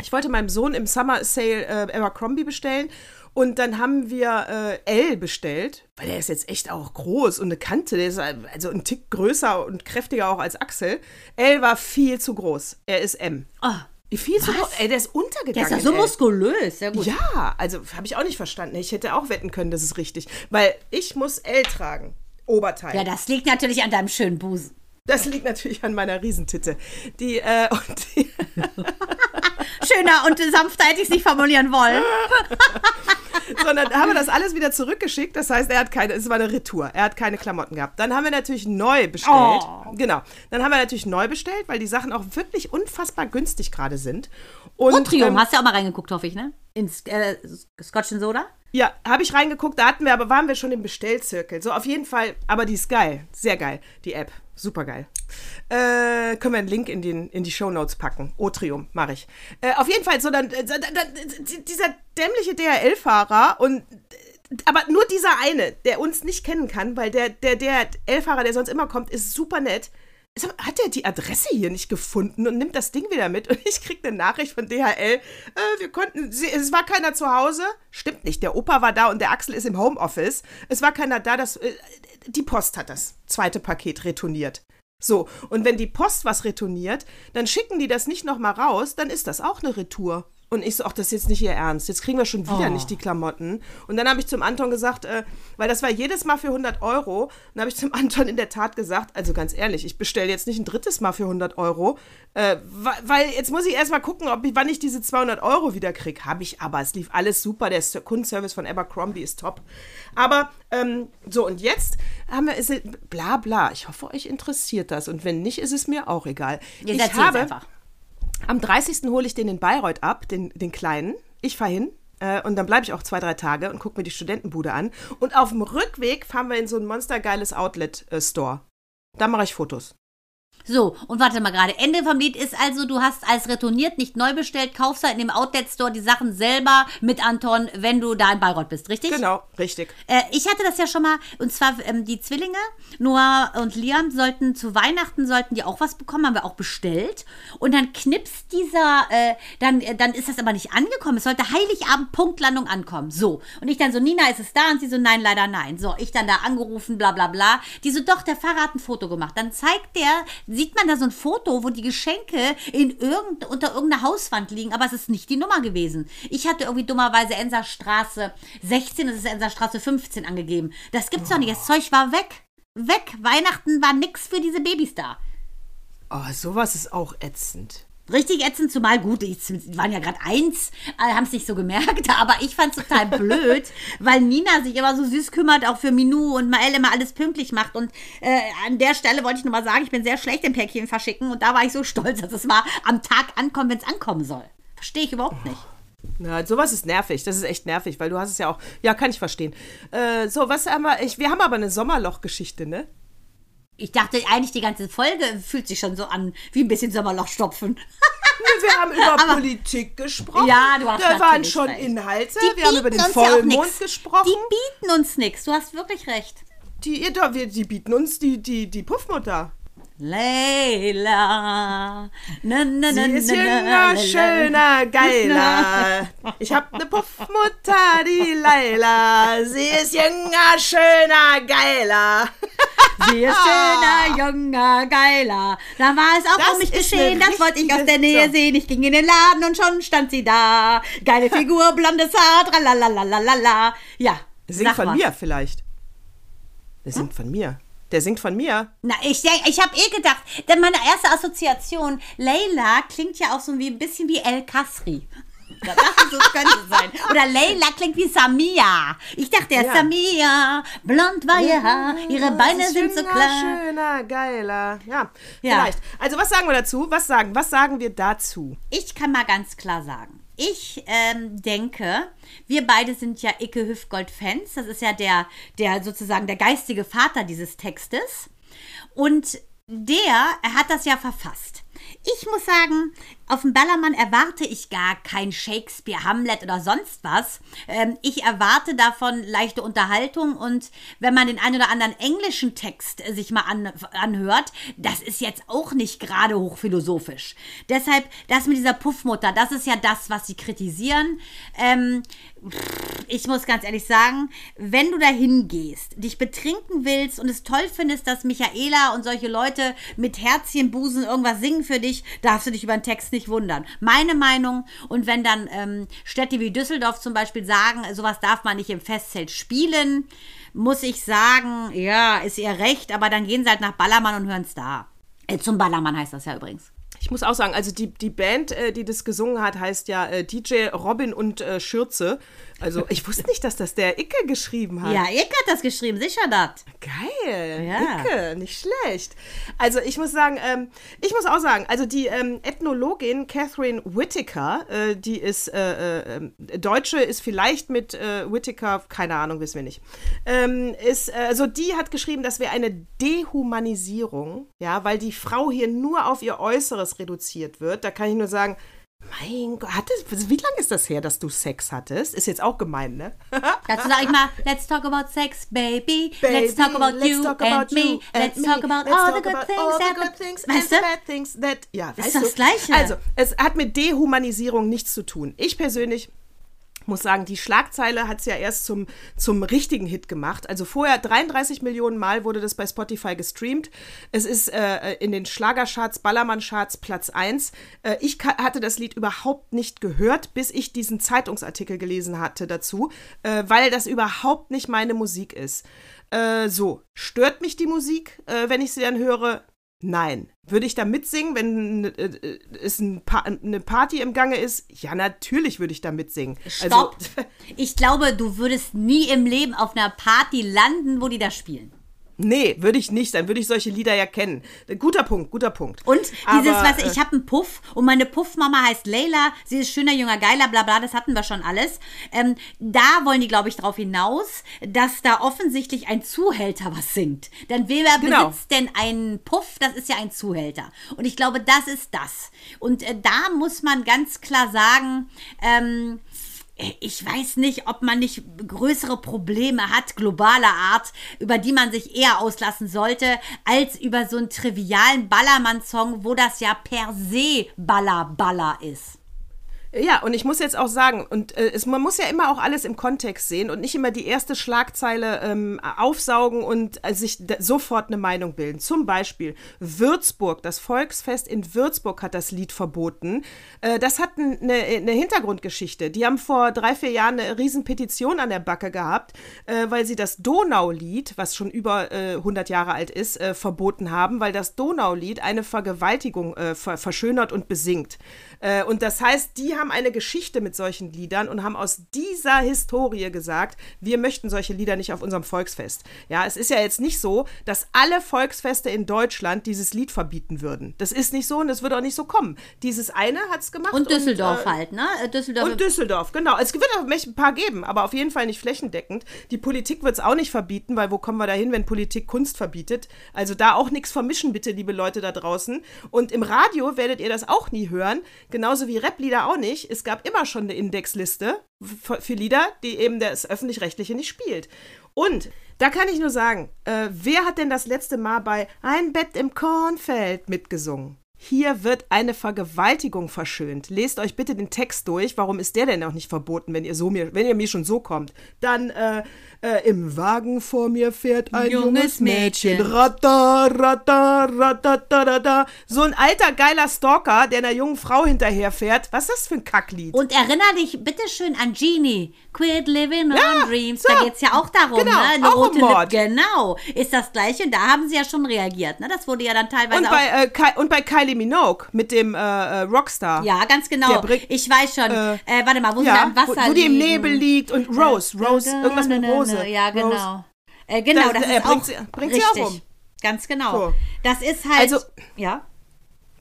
ich wollte meinem Sohn im Summer Sale äh, Abercrombie bestellen und dann haben wir äh, L bestellt, weil der ist jetzt echt auch groß und eine Kante, der ist also ein Tick größer und kräftiger auch als Axel. L war viel zu groß. Er ist M.
Oh,
Viel zu groß. Ey, der ist untergegangen.
der ist ja so
L.
muskulös. Sehr gut.
Ja, also habe ich auch nicht verstanden. Ich hätte auch wetten können, das ist richtig. Weil ich muss L tragen. Oberteil.
Ja, das liegt natürlich an deinem schönen Busen.
Das liegt natürlich an meiner Riesentitte. Die, äh, und die,
Schöner und sanfter hätte ich es nicht formulieren wollen.
sondern haben wir das alles wieder zurückgeschickt. Das heißt, er hat keine, es war eine Retour. Er hat keine Klamotten gehabt. Dann haben wir natürlich neu bestellt.
Oh.
Genau. Dann haben wir natürlich neu bestellt, weil die Sachen auch wirklich unfassbar günstig gerade sind. Und,
Und Triumph,
ähm,
hast du ja auch mal reingeguckt, hoffe ich, ne? Ins äh, Scotch and Soda?
Ja, habe ich reingeguckt, da hatten wir, aber waren wir schon im Bestellzirkel. So, auf jeden Fall, aber die ist geil. Sehr geil, die App. Super geil. Äh, können wir einen Link in, den, in die Shownotes packen. Otrium, mache ich. Äh, auf jeden Fall, so dann, äh, da- da- dieser dämliche DHL-Fahrer und aber nur dieser eine, der uns nicht kennen kann, weil der, der DHL-Fahrer, der sonst immer kommt, ist super nett. Hat er die Adresse hier nicht gefunden und nimmt das Ding wieder mit? Und ich krieg eine Nachricht von DHL. Äh, wir konnten, sie, es war keiner zu Hause. Stimmt nicht, der Opa war da und der Axel ist im Homeoffice. Es war keiner da, das, äh, die Post hat das zweite Paket retourniert. So, und wenn die Post was retourniert, dann schicken die das nicht nochmal raus, dann ist das auch eine Retour. Und ich so, ach, das ist jetzt nicht ihr Ernst. Jetzt kriegen wir schon wieder
Oh.
nicht die Klamotten. Und dann habe ich zum Anton gesagt, äh, weil das war jedes Mal für 100 Euro. Dann habe ich zum Anton in der Tat gesagt, also ganz ehrlich, ich bestelle jetzt nicht ein drittes Mal für 100 Euro, äh, weil jetzt muss ich erstmal gucken, ob ich, wann ich diese 200 Euro wieder kriege. Habe ich aber. Es lief alles super. Der Kundenservice von Abercrombie ist top. Aber ähm, so, und jetzt haben wir, ist, bla bla. Ich hoffe, euch interessiert das. Und wenn nicht, ist es mir auch egal.
Ihr
ich habe,
einfach.
am 30. hole ich den in Bayreuth ab, den, den Kleinen. Ich fahre hin. Äh, und dann bleibe ich auch zwei, drei Tage und gucke mir die Studentenbude an. Und auf dem Rückweg fahren wir in so ein monstergeiles Outlet-Store. Da mache ich Fotos.
So, und warte mal gerade. Ende vom Lied ist also, du hast als retourniert, nicht neu bestellt, kaufst halt in dem Outlet-Store die Sachen selber mit Anton, wenn du da in Bayreuth bist, richtig?
Genau, richtig.
Äh, ich hatte das ja schon mal, und zwar ähm, die Zwillinge, Noah und Liam, sollten zu Weihnachten, sollten die auch was bekommen, haben wir auch bestellt. Und dann knipst dieser, äh, dann, äh, dann ist das aber nicht angekommen. Es sollte Heiligabend Punktlandung ankommen. So. Und ich dann so, Nina, ist es da? Und sie so, nein, leider nein. So, ich dann da angerufen, bla bla bla. Die so, doch, der Fahrer hat ein Foto gemacht. Dann zeigt der, sieht man da so ein Foto, wo die Geschenke in irgend, unter irgendeiner Hauswand liegen, aber es ist nicht die Nummer gewesen. Ich hatte irgendwie dummerweise Enser Straße 16, es ist Enser Straße 15 angegeben. Das gibt's doch nicht. Das Zeug war weg. Weg. Weihnachten war nix für diese Babys da.
Oh, sowas ist auch ätzend.
Richtig ätzend, zumal gut, die waren ja gerade eins, äh, haben es nicht so gemerkt, aber ich fand es total blöd, weil Nina sich immer so süß kümmert, auch für Minu und Mael immer alles pünktlich macht. Und äh, an der Stelle wollte ich nur mal sagen, ich bin sehr schlecht im Päckchen verschicken und da war ich so stolz, dass es mal am Tag ankommt, wenn es ankommen soll. Verstehe ich überhaupt nicht.
Na, sowas ist nervig. Das ist echt nervig, weil du hast es ja auch. Ja, kann ich verstehen. Äh, so, was haben wir? Ich, wir haben aber eine Sommerloch-Geschichte, ne?
Ich dachte eigentlich, die ganze Folge fühlt sich schon so an wie ein bisschen Sommerlochstopfen.
Wir haben über Politik gesprochen.
Ja, du hast
Da waren schon
recht.
Inhalte.
Die
wir haben über den
ja
Vollmond
nix.
gesprochen.
Die bieten uns nichts. Du hast wirklich recht.
Die, ja, wir, die bieten uns die, die, die Puffmutter.
Leila. Na, na, na,
Sie ist jünger, schöner, geiler. Ich hab ne Puffmutter, die Leila. Sie ist jünger, schöner, geiler.
Sie ist schöner, junger, geiler. Da war es auch
Das
um mich geschehen, das wollte ich aus der Nähe
so.
sehen. Ich ging in den Laden und schon stand sie da. Geile Figur, blondes Haar, tralalalala. Ja,
singt von
was.
mir vielleicht. Der singt von mir. Der singt von mir.
Na, ich ich habe eh gedacht, denn meine erste Assoziation, Leila klingt ja auch so wie ein bisschen wie El Kasri. Da dachte ich, das könnte sein. Oder Leila klingt wie Samia. Ich dachte, ja. Samia, blond war ihr Haar, ihre Beine sind so klar.
Schöner, geiler. Ja, ja, vielleicht. Also was sagen wir dazu? Was sagen, was sagen wir dazu?
Ich kann mal ganz klar sagen. Ich ähm, denke, wir beide sind ja Icke Hüftgold-Fans. Das ist ja der, der sozusagen der geistige Vater dieses Textes. Und der, er hat das ja verfasst. Ich muss sagen, auf dem Ballermann erwarte ich gar kein Shakespeare, Hamlet oder sonst was. Ähm, ich erwarte davon leichte Unterhaltung und wenn man den einen oder anderen englischen Text äh, sich mal an, anhört, das ist jetzt auch nicht gerade hochphilosophisch. Deshalb, das mit dieser Puffmutter, das ist ja das, was sie kritisieren. Ähm, ich muss ganz ehrlich sagen, wenn du dahin gehst, dich betrinken willst und es toll findest, dass Michaela und solche Leute mit Herzchenbusen irgendwas singen für dich, darfst du dich über den Text nicht wundern. Meine Meinung. Und wenn dann ähm, Städte wie Düsseldorf zum Beispiel sagen, sowas darf man nicht im Festzelt spielen, muss ich sagen, ja, ist ihr recht, aber dann gehen sie halt nach Ballermann und hören es da. Äh, zum Ballermann heißt das ja übrigens.
Ich muss auch sagen, also die, die Band, äh, die das gesungen hat, heißt ja äh, DJ Robin und äh, Schürze. Also ich wusste nicht, dass das der Icke geschrieben hat.
Ja, Icke hat das geschrieben, sicher das.
Geil, ja. Icke, nicht schlecht. Also ich muss sagen, ähm, ich muss auch sagen, also die ähm, Ethnologin Catherine Whittaker, äh, die ist äh, äh, Deutsche, ist vielleicht mit Whittaker, keine Ahnung, wissen wir nicht, ähm, ist, also die hat geschrieben, das wäre eine Dehumanisierung, ja, weil die Frau hier nur auf ihr Äußeres reduziert wird. Da kann ich nur sagen, mein Gott, hattest, wie lange ist das her, dass du Sex hattest? Ist jetzt auch gemein, ne?
Dazu sag ich mal, let's talk about sex, baby. baby let's talk about let's you talk about and me. Let's me. talk about let's all the good things, all the good things
weißt and bad things that, ja,
ist das du? Gleiche.
Also, es hat mit Dehumanisierung nichts zu tun. Ich persönlich muss sagen, die Schlagzeile hat es ja erst zum, zum richtigen Hit gemacht. Also vorher 33 Millionen Mal wurde das bei Spotify gestreamt. Es ist äh, in den Schlagercharts, Ballermann-Charts Platz 1. Äh, ich hatte das Lied überhaupt nicht gehört, bis ich diesen Zeitungsartikel gelesen hatte dazu, äh, weil das überhaupt nicht meine Musik ist. Äh, so, stört mich die Musik, äh, wenn ich sie dann höre? Nein. Würde ich da mitsingen, wenn äh, äh, es ein pa eine Party im Gange ist? Ja, natürlich würde ich da mitsingen.
Stopp. Also, ich glaube, du würdest nie im Leben auf einer Party landen, wo die das spielen.
Nee, würde ich nicht. Dann würde ich solche Lieder ja kennen. Guter Punkt, guter Punkt.
Und dieses, Aber, was ich äh, habe einen Puff und meine Puffmama heißt Leila. Sie ist schöner, junger, geiler, bla bla. Das hatten wir schon alles. Ähm, da wollen die, glaube ich, drauf hinaus, dass da offensichtlich ein Zuhälter was singt. Denn wer genau. besitzt denn einen Puff? Das ist ja ein Zuhälter. Und ich glaube, das ist das. Und äh, da muss man ganz klar sagen, ähm, ich weiß nicht, ob man nicht größere Probleme hat, globaler Art, über die man sich eher auslassen sollte, als über so einen trivialen Ballermann-Song, wo das ja per se Baller-Baller ist.
Ja, und ich muss jetzt auch sagen, und äh, es, man muss ja immer auch alles im Kontext sehen und nicht immer die erste Schlagzeile ähm, aufsaugen und äh, sich sofort eine Meinung bilden. Zum Beispiel Würzburg, das Volksfest in Würzburg hat das Lied verboten. Äh, das hat eine, eine, Hintergrundgeschichte. Die haben vor drei, vier Jahren eine Riesenpetition an der Backe gehabt, äh, weil sie das Donaulied, was schon über 100 äh, Jahre alt ist, äh, verboten haben, weil das Donaulied eine Vergewaltigung ver verschönert und besingt. und das heißt, die haben eine Geschichte mit solchen Liedern und haben aus dieser Historie gesagt, wir möchten solche Lieder nicht auf unserem Volksfest. Ja, es ist ja jetzt nicht so, dass alle Volksfeste in Deutschland dieses Lied verbieten würden. Das ist nicht so und es wird auch nicht so kommen. Dieses eine hat es gemacht.
Und Düsseldorf und, äh, halt, ne?
Äh, Düsseldorf. Und Düsseldorf, genau. Es wird auch ein paar geben, aber auf jeden Fall nicht flächendeckend. Die Politik wird es auch nicht verbieten, weil wo kommen wir da hin, wenn Politik Kunst verbietet? Also da auch nichts vermischen, bitte, liebe Leute da draußen. Und im Radio werdet ihr das auch nie hören, genauso wie Rap-Lieder auch nicht nicht. Es gab immer schon eine Indexliste für Lieder, die eben das Öffentlich-Rechtliche nicht spielt. Und da kann ich nur sagen, äh, wer hat denn das letzte Mal bei Ein Bett im Kornfeld mitgesungen? Hier wird eine Vergewaltigung verschönt. Lest euch bitte den Text durch. Warum ist der denn auch nicht verboten, wenn ihr so mir, wenn ihr mir schon so kommt? Dann äh, äh, Im Wagen vor mir fährt ein junges, junges Mädchen. Mädchen. Rata, rata, rata, So ein alter geiler Stalker, der einer jungen Frau hinterherfährt. Was ist das für ein Kacklied?
Und erinnere dich bitte schön an Genie. Quit living ja, on dreams. So. Da geht es ja auch darum,
genau,
ne? Eine
auch rote Mord.
Genau. Ist das gleiche. Und da haben sie ja schon reagiert. Ne? Das wurde ja dann teilweise
und bei, äh, und bei Kylie Kylie Minogue mit dem äh, äh, Rockstar.
Ja, ganz genau. Ich weiß schon.
äh,
Äh, warte mal, wo sie da
Ja,
im Wasser
wo, wo die im. Nebel liegt und Rose, Rose, irgendwas mit Rose.
Ja,
Rose.
genau. Äh, genau,
Das-
das,
er
ist
bringt
auch
sie- bringt sie
richtig.
auch um.
Ganz genau.
So.
Das ist halt,
Also-
ja.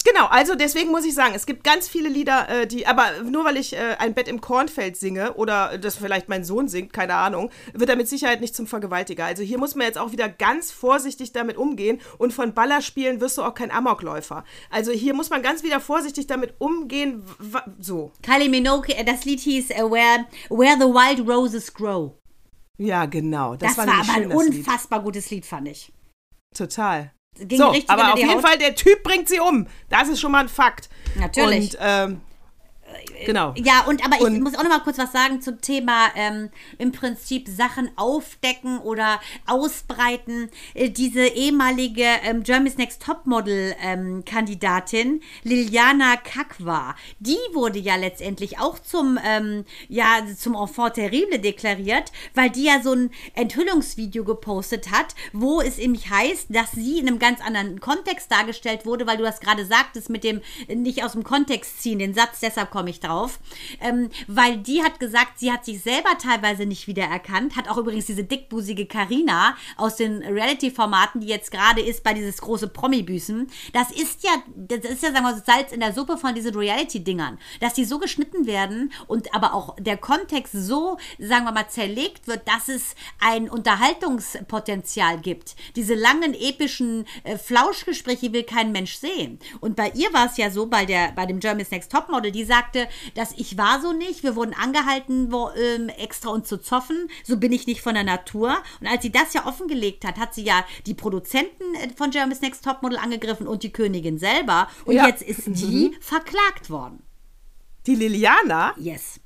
Genau, also deswegen muss ich sagen, es gibt ganz viele Lieder, äh, die, aber nur weil ich äh, ein Bett im Kornfeld singe oder das vielleicht mein Sohn singt, keine Ahnung, wird er mit Sicherheit nicht zum Vergewaltiger. Also hier muss man jetzt auch wieder ganz vorsichtig damit umgehen und von Ballerspielen wirst du auch kein Amokläufer. Also hier muss man ganz wieder vorsichtig damit umgehen, so.
Kylie Minogue, äh, das Lied hieß äh, Where, Where the Wild Roses Grow.
Ja, genau. Das,
Das,
war,
war aber ein
das Lied.
unfassbar gutes Lied, fand ich.
Total.
Ging
so,
richtig
aber auf jeden
Haut.
Fall, der Typ bringt sie um. Das ist schon mal ein Fakt.
Natürlich.
Und, ähm, genau.
Ja, und aber ich
Und-
muss auch noch mal kurz was sagen zum Thema ähm, im Prinzip Sachen aufdecken oder ausbreiten. Äh, diese ehemalige ähm, Germany's Next Topmodel ähm, Kandidatin Liliana Kakwa, die wurde ja letztendlich auch zum ähm, ja zum Enfant terrible deklariert, weil die ja so ein Enthüllungsvideo gepostet hat, wo es nämlich heißt, dass sie in einem ganz anderen Kontext dargestellt wurde, weil du das gerade sagtest mit dem nicht aus dem Kontext ziehen, den Satz, deshalb komme ich drauf, ähm, weil die hat gesagt, sie hat sich selber teilweise nicht wiedererkannt, hat auch übrigens diese dickbusige Karina aus den Reality-Formaten, die jetzt gerade ist bei dieses große Promi-Büßen, das ist ja, das ist ja, sagen wir mal, Salz in der Suppe von diesen Reality-Dingern, dass die so geschnitten werden und aber auch der Kontext so, sagen wir mal, zerlegt wird, dass es ein Unterhaltungspotenzial gibt. Diese langen, epischen äh, Flauschgespräche will kein Mensch sehen. Und bei ihr war es ja so, bei, der, bei dem Germany's Next Topmodel, die sagte, dass ich war so nicht, wir wurden angehalten, wo, ähm, extra uns zu zoffen, so bin ich nicht von der Natur. Und als sie das ja offengelegt hat, hat sie ja die Produzenten äh, von Germany's Next Topmodel angegriffen und die Königin selber. Und
Ja.
jetzt ist die verklagt worden.
Die Liliana,
Yes.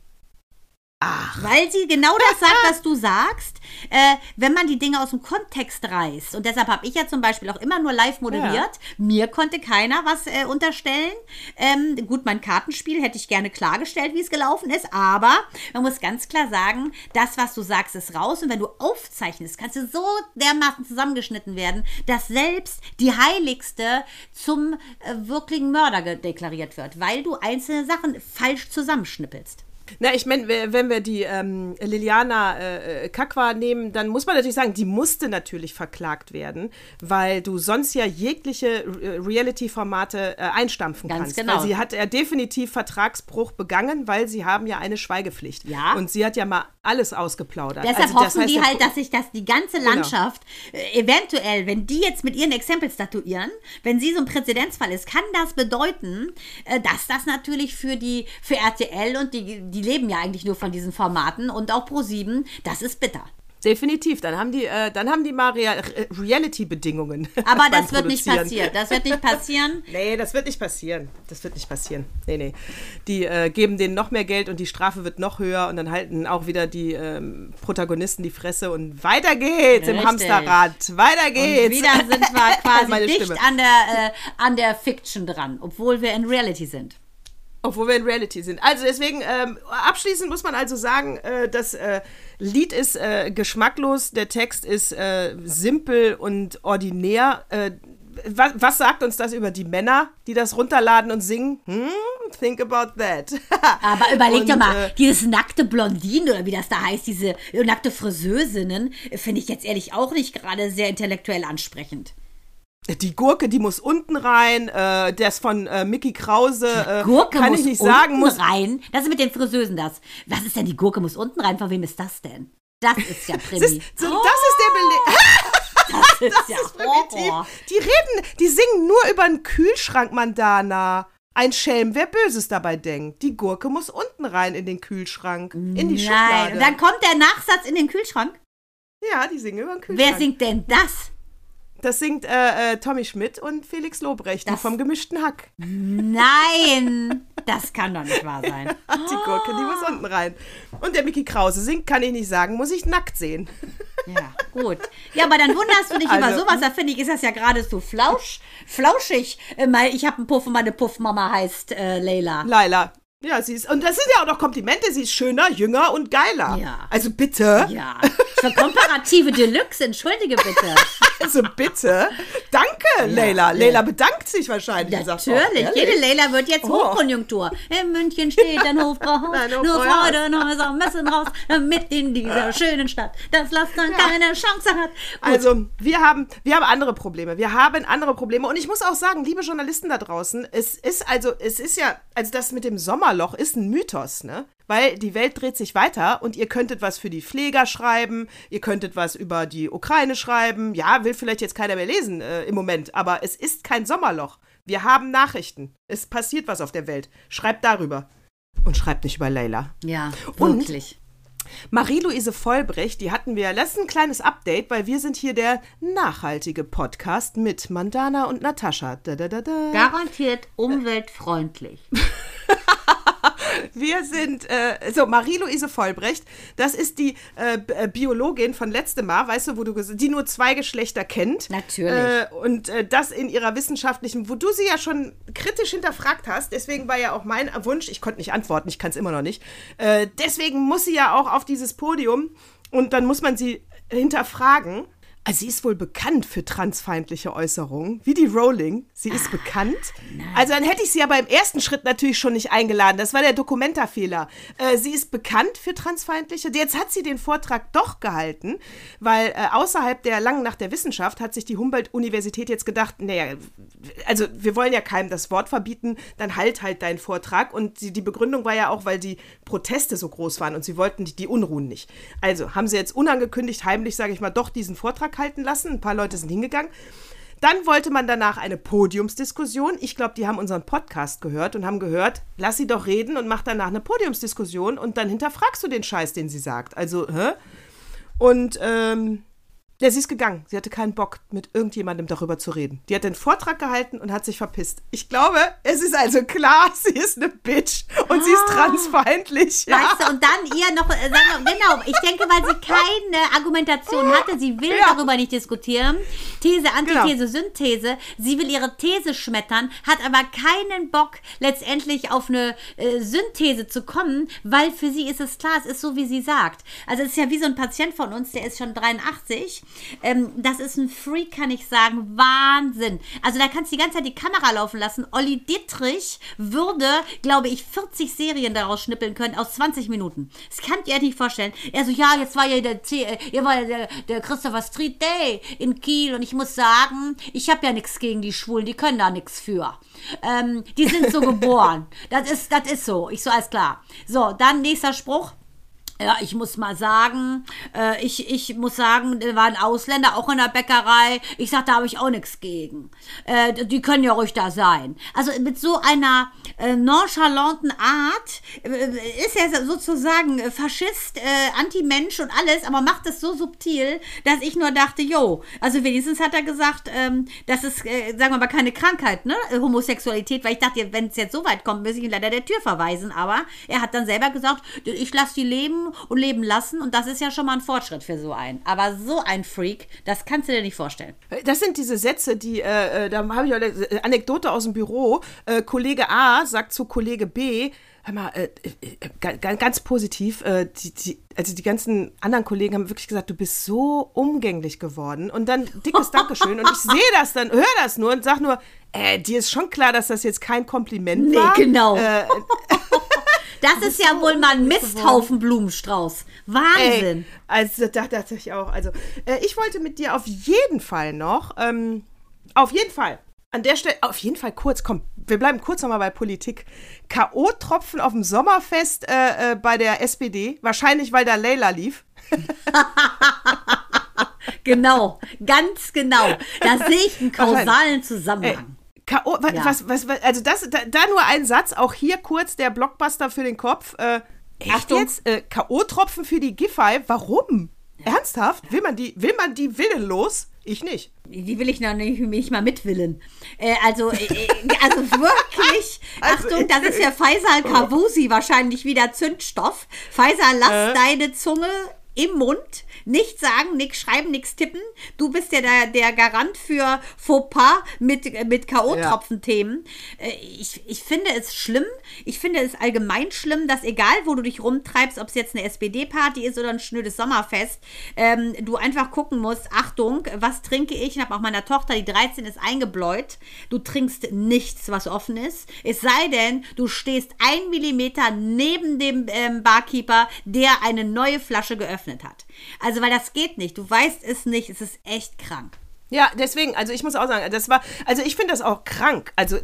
Ach. Weil sie genau das sagt, was du sagst, äh, wenn man die Dinge aus dem Kontext reißt. Und deshalb habe ich ja zum Beispiel auch immer nur live moderiert. Mir konnte keiner was äh, unterstellen. Ähm, gut, mein Kartenspiel hätte ich gerne klargestellt, wie es gelaufen ist. Aber man muss ganz klar sagen, das, was du sagst, ist raus. Und wenn du aufzeichnest, kannst du so dermaßen zusammengeschnitten werden, dass selbst die Heiligste zum äh, wirklichen Mörder deklariert wird, weil du einzelne Sachen falsch zusammenschnippelst.
Na, ich meine, wenn wir die ähm, Liliana äh, äh, Kakwa nehmen, dann muss man natürlich sagen, die musste natürlich verklagt werden, weil du sonst ja jegliche äh, Reality-Formate äh, einstampfen
Ganz
kannst.
genau.
Weil sie hat ja definitiv Vertragsbruch begangen, weil sie haben ja eine Schweigepflicht.
Ja.
Und sie hat ja mal alles ausgeplaudert.
Deshalb
Also
hoffen die halt, dass sich das die ganze
Genau.
Landschaft äh, eventuell, wenn die jetzt mit ihren Exempel statuieren, wenn sie so ein Präzedenzfall ist, kann das bedeuten, äh, dass das natürlich für die für RTL und die die leben ja eigentlich nur von diesen Formaten und auch Pro7, das ist bitter.
Definitiv, dann haben die, äh, dann haben die mal Re- Reality-Bedingungen.
Aber das wird nicht passieren. Das wird nicht passieren.
Nee, das wird nicht passieren. Das wird nicht passieren. Nee, nee. Die äh, geben denen noch mehr Geld und die Strafe wird noch höher und dann halten auch wieder die ähm, Protagonisten die Fresse und weiter geht's im
Richtig.
Hamsterrad. Weiter
Und
geht's.
wieder sind wir quasi
Meine
dicht
Stimme.
an der äh, an der Fiction dran, obwohl wir in Reality sind.
Obwohl wir in Reality sind. Also deswegen, ähm, abschließend muss man also sagen, äh, das äh, Lied ist äh, geschmacklos, der Text ist äh, simpel und ordinär. Äh, was, was sagt uns das über die Männer, die das runterladen und singen? Hm, think about that.
Aber überleg doch mal,
äh,
dieses nackte Blondine oder wie das da heißt, diese nackte Friseursinnen, äh, finde ich jetzt ehrlich auch nicht gerade sehr intellektuell ansprechend.
Die Gurke, die muss unten rein. Äh, das von äh, Mickey Krause. Äh,
Gurke
kann
muss
ich nicht
unten
sagen. Muss,
rein. Das ist mit den Friseusen das. Was ist denn die Gurke muss unten rein? Von wem ist das denn? Das ist ja
das,
Primi.
ist, so, das ist der Beleg.
das ist ja
Primitiv.
Horror.
Die reden, die singen nur über einen Kühlschrank, Mandana. Ein Schelm, wer Böses dabei denkt. Die Gurke muss unten rein in den Kühlschrank, in die
Nein,
Schublade.
und dann kommt der Nachsatz in den Kühlschrank.
ja, die singen über den Kühlschrank.
Wer singt denn das?
Das singt äh, äh, Tommy Schmidt und Felix Lobrecht, die
Das-
vom gemischten Hack.
Nein, das kann doch nicht wahr sein.
Die Gurke, die muss unten rein. Und der Mickey Krause singt, kann ich nicht sagen, muss ich nackt sehen.
Ja, gut. Ja, aber dann wunderst du dich über
Also-
sowas. Da finde ich, ist das ja geradezu flausch, flauschig. Äh, ich habe einen Puff und meine Puffmama heißt äh, Leila.
Laila. Ja, sie ist, und das sind ja auch noch Komplimente, sie ist schöner, jünger und geiler.
Ja.
Also bitte,
Ja, für komparative Deluxe, entschuldige bitte.
also bitte. Danke, Leila. Leila bedankt sich wahrscheinlich. sagt,
Natürlich,
oh,
jede? Leila wird jetzt
Oh.
Hochkonjunktur. In München steht ein Hofbrauhaus,
Nein,
nur. Freude, Häuser, Messen raus, mit in dieser schönen Stadt, das Lastern keine Chance hat. Gut.
Also, wir haben, wir haben andere Probleme. Wir haben andere Probleme. Und ich muss auch sagen, liebe Journalisten da draußen, es ist also, es ist ja, also das mit dem Sommerloch ist ein Mythos, ne? Weil die Welt dreht sich weiter und ihr könntet was für die Pfleger schreiben, ihr könntet was über die Ukraine schreiben. Ja, will vielleicht jetzt keiner mehr lesen äh, im Moment, aber es ist kein Sommerloch. Wir haben Nachrichten. Es passiert was auf der Welt. Schreibt darüber. Und schreibt nicht über Leila.
ja,
Und-
wirklich.
Marie-Louise Vollbrecht, die hatten wir. Das ist ein kleines Update, weil wir sind hier der nachhaltige Podcast mit Mandana und Natascha. Da, da, da, da.
Garantiert umweltfreundlich.
Wir sind, äh, so, Marie-Louise Vollbrecht, das ist die äh, äh, Biologin von letztem Mal, weißt du, wo du, die nur zwei Geschlechter kennt.
Natürlich.
Äh, und äh, das in ihrer wissenschaftlichen, wo du sie ja schon kritisch hinterfragt hast, deswegen war ja auch mein Wunsch, ich konnte nicht antworten, ich kann es immer noch nicht, äh, deswegen muss sie ja auch auf dieses Podium und dann muss man sie hinterfragen. Also sie ist wohl bekannt für transfeindliche Äußerungen, wie die Rowling. Sie ist bekannt. Also dann hätte ich sie aber im ersten Schritt natürlich schon nicht eingeladen. Das war der Dokumentarfehler. Äh, sie ist bekannt für transfeindliche. Jetzt hat sie den Vortrag doch gehalten, weil äh, außerhalb der langen Nacht der Wissenschaft hat sich die Humboldt-Universität jetzt gedacht, naja, also wir wollen ja keinem das Wort verbieten, dann halt halt deinen Vortrag. Und die, die Begründung war ja auch, weil die Proteste so groß waren und sie wollten die, die Unruhen nicht. Also haben sie jetzt unangekündigt, heimlich, sage ich mal, doch diesen Vortrag halten lassen. Ein paar Leute sind hingegangen. Dann wollte man danach eine Podiumsdiskussion. Ich glaube, die haben unseren Podcast gehört und haben gehört, lass sie doch reden und mach danach eine Podiumsdiskussion und dann hinterfragst du den Scheiß, den sie sagt. Also, hä? Und, ähm, ja, sie ist gegangen. Sie hatte keinen Bock, mit irgendjemandem darüber zu reden. Die hat den Vortrag gehalten und hat sich verpisst. Ich glaube, es ist also klar, sie ist eine Bitch und sie ist transfeindlich. Ja.
Weißt du, und dann ihr noch, äh, sagen wir, genau, ich denke, weil sie keine Argumentation hatte, sie will
Ja.
darüber nicht diskutieren. These, Antithese, Synthese. Sie will ihre These schmettern, hat aber keinen Bock, letztendlich auf eine äh, Synthese zu kommen, weil für sie ist es klar, es ist so, wie sie sagt. Also es ist ja wie so ein Patient von uns, der ist schon 83. Ähm, das ist ein Freak, kann ich sagen. Wahnsinn. Also da kannst du die ganze Zeit die Kamera laufen lassen. Olli Dittrich würde, glaube ich, 40 Serien daraus schnippeln können aus 20 Minuten. Das könnt ihr euch nicht vorstellen. Er so, ja, jetzt war ja der, äh, hier war der, der Christopher Street Day in Kiel und ich muss sagen, ich habe ja nichts gegen die Schwulen, die können da nichts für. Ähm, die sind so geboren. Das ist, das ist so. Ich so, alles klar. So, dann nächster Spruch. Ja, ich muss mal sagen, äh, ich, ich muss sagen, da waren Ausländer auch in der Bäckerei. Ich sag, da habe ich auch nichts gegen. Äh, die können ja ruhig da sein. Also mit so einer äh, nonchalanten Art äh, ist er sozusagen äh, Faschist, äh, Anti-Mensch und alles, aber macht es so subtil, dass ich nur dachte, jo, also wenigstens hat er gesagt, ähm, das ist, sagen wir mal, keine Krankheit, ne? Homosexualität, weil ich dachte, wenn es jetzt so weit kommt, muss ich ihn leider der Tür verweisen. Aber er hat dann selber gesagt, ich lasse die leben und leben lassen und das ist ja schon mal ein Fortschritt für so einen. Aber so ein Freak, das kannst du dir nicht vorstellen.
Das sind diese Sätze, die, äh, äh, da habe ich eine Anekdote aus dem Büro. Äh, Kollege A sagt zu Kollege B, hör mal, äh, äh, ganz, ganz positiv, äh, die, die, also die ganzen anderen Kollegen haben wirklich gesagt, du bist so umgänglich geworden. Und dann dickes Dankeschön. Und ich sehe das dann, höre das nur und sag nur, äh, dir ist schon klar, dass das jetzt kein Kompliment
Nee,
war.
genau.
Äh,
Das ist ja wohl mal ein Misthaufen Blumenstrauß. Wahnsinn.
Ey, also da dachte ich auch. Also äh, ich wollte mit dir auf jeden Fall noch, ähm, auf jeden Fall, an der Stelle, auf jeden Fall kurz, komm, wir bleiben kurz nochmal bei Politik. K.O.-Tropfen auf dem Sommerfest äh, äh, bei der SPD, wahrscheinlich weil da Leila lief.
Genau, ganz genau. Da sehe ich einen kausalen Zusammenhang.
K.O. wa-
Ja.
Was, was, was, also das, da, da nur ein Satz, auch hier kurz der Blockbuster für den Kopf. Äh, echt
Achtung.
jetzt? Äh, K.O.-Tropfen für die Giffey, warum? Ernsthaft? Will man die, will man die willenlos? Ich nicht.
Die will ich noch nicht, nicht mal mitwillen. Äh, also, äh, äh, also wirklich,
Also,
Achtung, das ist für Faisal Kavusi wahrscheinlich wieder Zündstoff. Faisal, lass deine Zunge im Mund, nichts sagen, nichts schreiben, nichts tippen. Du bist ja der, der Garant für Fauxpas mit, mit K.O.-Tropfen-Themen. Äh, Ich, ich finde es schlimm. Ich finde es allgemein schlimm, dass egal, wo du dich rumtreibst, ob es jetzt eine SPD-Party ist oder ein schnödes Sommerfest, ähm, du einfach gucken musst, Achtung, was trinke ich? Ich habe auch meiner Tochter, die 13 ist, eingebläut. Du trinkst nichts, was offen ist. Es sei denn, du stehst ein Millimeter neben dem ähm, Barkeeper, der eine neue Flasche geöffnet hat. Also, weil das geht nicht. Du weißt es nicht. Es ist echt krank.
Ja, deswegen, also ich muss auch sagen, das war, also ich finde das auch krank. Also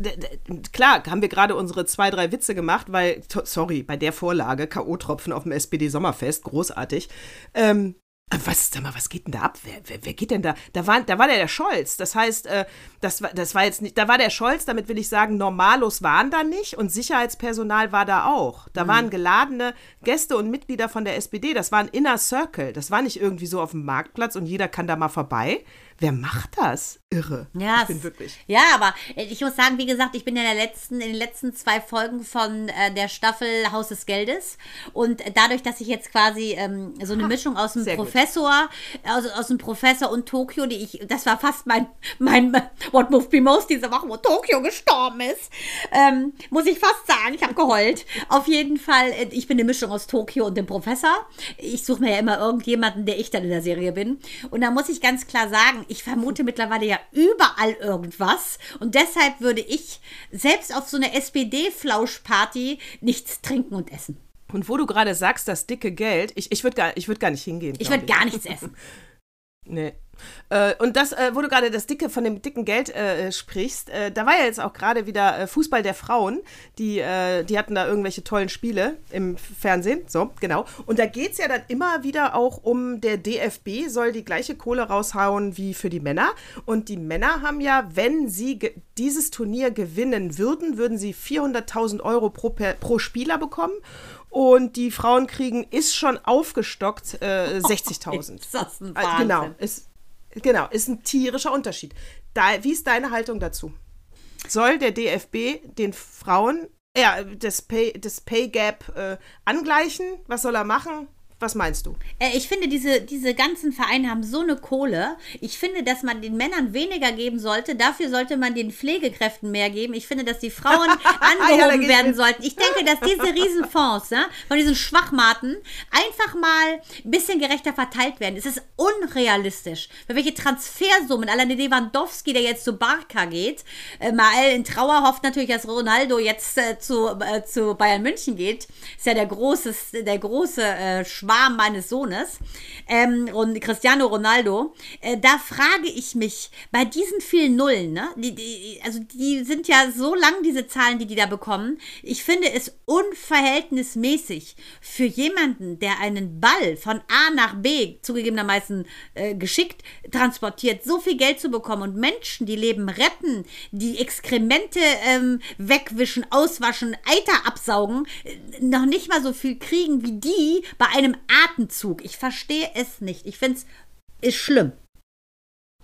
klar, haben wir gerade unsere zwei, drei Witze gemacht, weil, sorry, bei der Vorlage, K.O.-Tropfen auf dem SPD-Sommerfest, großartig. Ähm, was, sag mal, was geht denn da ab? Wer, wer, wer geht denn da? Da war, da war der, der Scholz. Das heißt, äh, das, war, das war jetzt nicht, da war der Scholz, damit will ich sagen, Normalos waren da nicht und Sicherheitspersonal war da auch. Da waren geladene Gäste und Mitglieder von der SPD. Das war ein Inner Circle. Das war nicht irgendwie so auf dem Marktplatz und jeder kann da mal vorbei. Wer macht das? Irre.
Ja,
ich bin wirklich.
Ja, aber äh, ich muss sagen, wie gesagt, ich bin ja in, der letzten, in den letzten zwei Folgen von äh, der Staffel Haus des Geldes. Und dadurch, dass ich jetzt quasi ähm, so eine Mischung aus dem. Professor, aus, aus dem Professor und Tokio, die ich, das war fast mein, mein What Moved Me Most diese Woche, wo Tokio gestorben ist, ähm, muss ich fast sagen, ich habe geheult. Auf jeden Fall, äh, ich bin eine Mischung aus Tokio und dem Professor. Ich suche mir ja immer irgendjemanden, der ich dann in der Serie bin. Und da muss ich ganz klar sagen, ich vermute mittlerweile ja überall irgendwas. Und deshalb würde ich selbst auf so eine SPD-Flauschparty nichts trinken und essen.
Und wo du gerade sagst, das dicke Geld, ich, ich würde gar, ich würd gar nicht hingehen.
Ich würde gar nichts essen.
Nee. Äh, und das, äh, wo du gerade das dicke von dem dicken Geld äh, sprichst, äh, da war ja jetzt auch gerade wieder äh, Fußball der Frauen. Die, äh, die hatten da irgendwelche tollen Spiele im Fernsehen. So, genau. Und da geht es ja dann immer wieder auch um, der DFB soll die gleiche Kohle raushauen wie für die Männer. Und die Männer haben ja, wenn sie dieses Turnier gewinnen würden, würden sie 400.000 Euro pro, pro Spieler bekommen. Und die Frauen kriegen, ist schon aufgestockt, äh, 60.000.
Ist das ein
Äh, Genau,
Wahnsinn.
ist, genau, ist ein tierischer Unterschied. Da, wie ist deine Haltung dazu? Soll der DFB den Frauen ja, das, Pay, das Pay Gap äh, angleichen? Was soll er machen? Was meinst du?
Äh, Ich finde, diese, diese ganzen Vereine haben so eine Kohle. Ich finde, dass man den Männern weniger geben sollte. Dafür sollte man den Pflegekräften mehr geben. Ich finde, dass die Frauen angehoben
Ja, geh ich
werden sollten. Ich denke, dass diese Riesenfonds ne, von diesen Schwachmaten einfach mal ein bisschen gerechter verteilt werden. Es ist unrealistisch. Für welche Transfersummen, alleine Lewandowski, der jetzt zu Barca geht, äh, mal in Trauer hofft natürlich, dass Ronaldo jetzt äh, zu, äh, zu Bayern München geht. Ist ja der große, der große äh, Schwarm meines Sohnes, ähm, und Cristiano Ronaldo. Äh, da frage ich mich, bei diesen vielen Nullen, ne, die, die, also die sind ja so lang, diese Zahlen, die die da bekommen. Ich finde es unverhältnismäßig für jemanden, der einen Ball von A nach B zugegebenermaßen äh, geschickt transportiert, so viel Geld zu bekommen und Menschen, die Leben retten, die Exkremente ähm, wegwischen, auswaschen, Eiter absaugen, äh, noch nicht mal so viel kriegen wie die bei einem Atemzug. Ich verstehe es nicht. Ich finde es ist schlimm.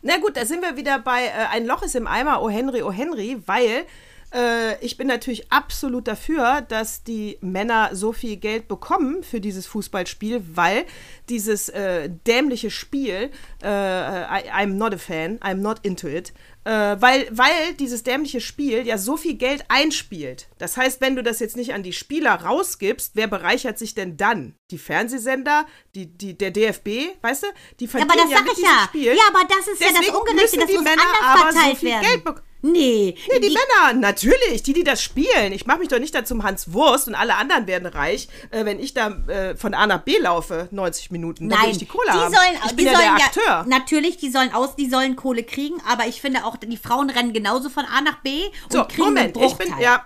Na gut, da sind wir wieder bei äh, ein Loch ist im Eimer, oh Henry, oh Henry, weil äh, ich bin natürlich absolut dafür, dass die Männer so viel Geld bekommen für dieses Fußballspiel, weil dieses äh, dämliche Spiel, äh, I, I'm not a fan, I'm not into it, äh, weil, weil dieses dämliche Spiel ja so viel Geld einspielt. Das heißt, wenn du das jetzt nicht an die Spieler rausgibst, wer bereichert sich denn dann? Die Fernsehsender, die, die, der DFB, weißt du? Die
Ja,
verdienen
aber das
ja
sag ich ja.
Spiel.
Ja, aber das ist ja das
Deswegen
Ungerechte, das
die
muss
Männer
anders
aber so viel
werden. Nee,
Nee, die, Männer, natürlich, die, die das spielen. Ich mache mich doch nicht da zum Hans Wurst und alle anderen werden reich, äh, wenn ich da äh, von A nach B laufe, 90 Minuten.
Nein,
ich die Kohle
die
haben.
sollen,
ich
die
bin ja der Akteur.
natürlich, die sollen aus, die sollen Kohle kriegen, aber ich finde auch, die Frauen rennen genauso von A nach B und
so,
kriegen
Moment,
einen
ich bin, ja.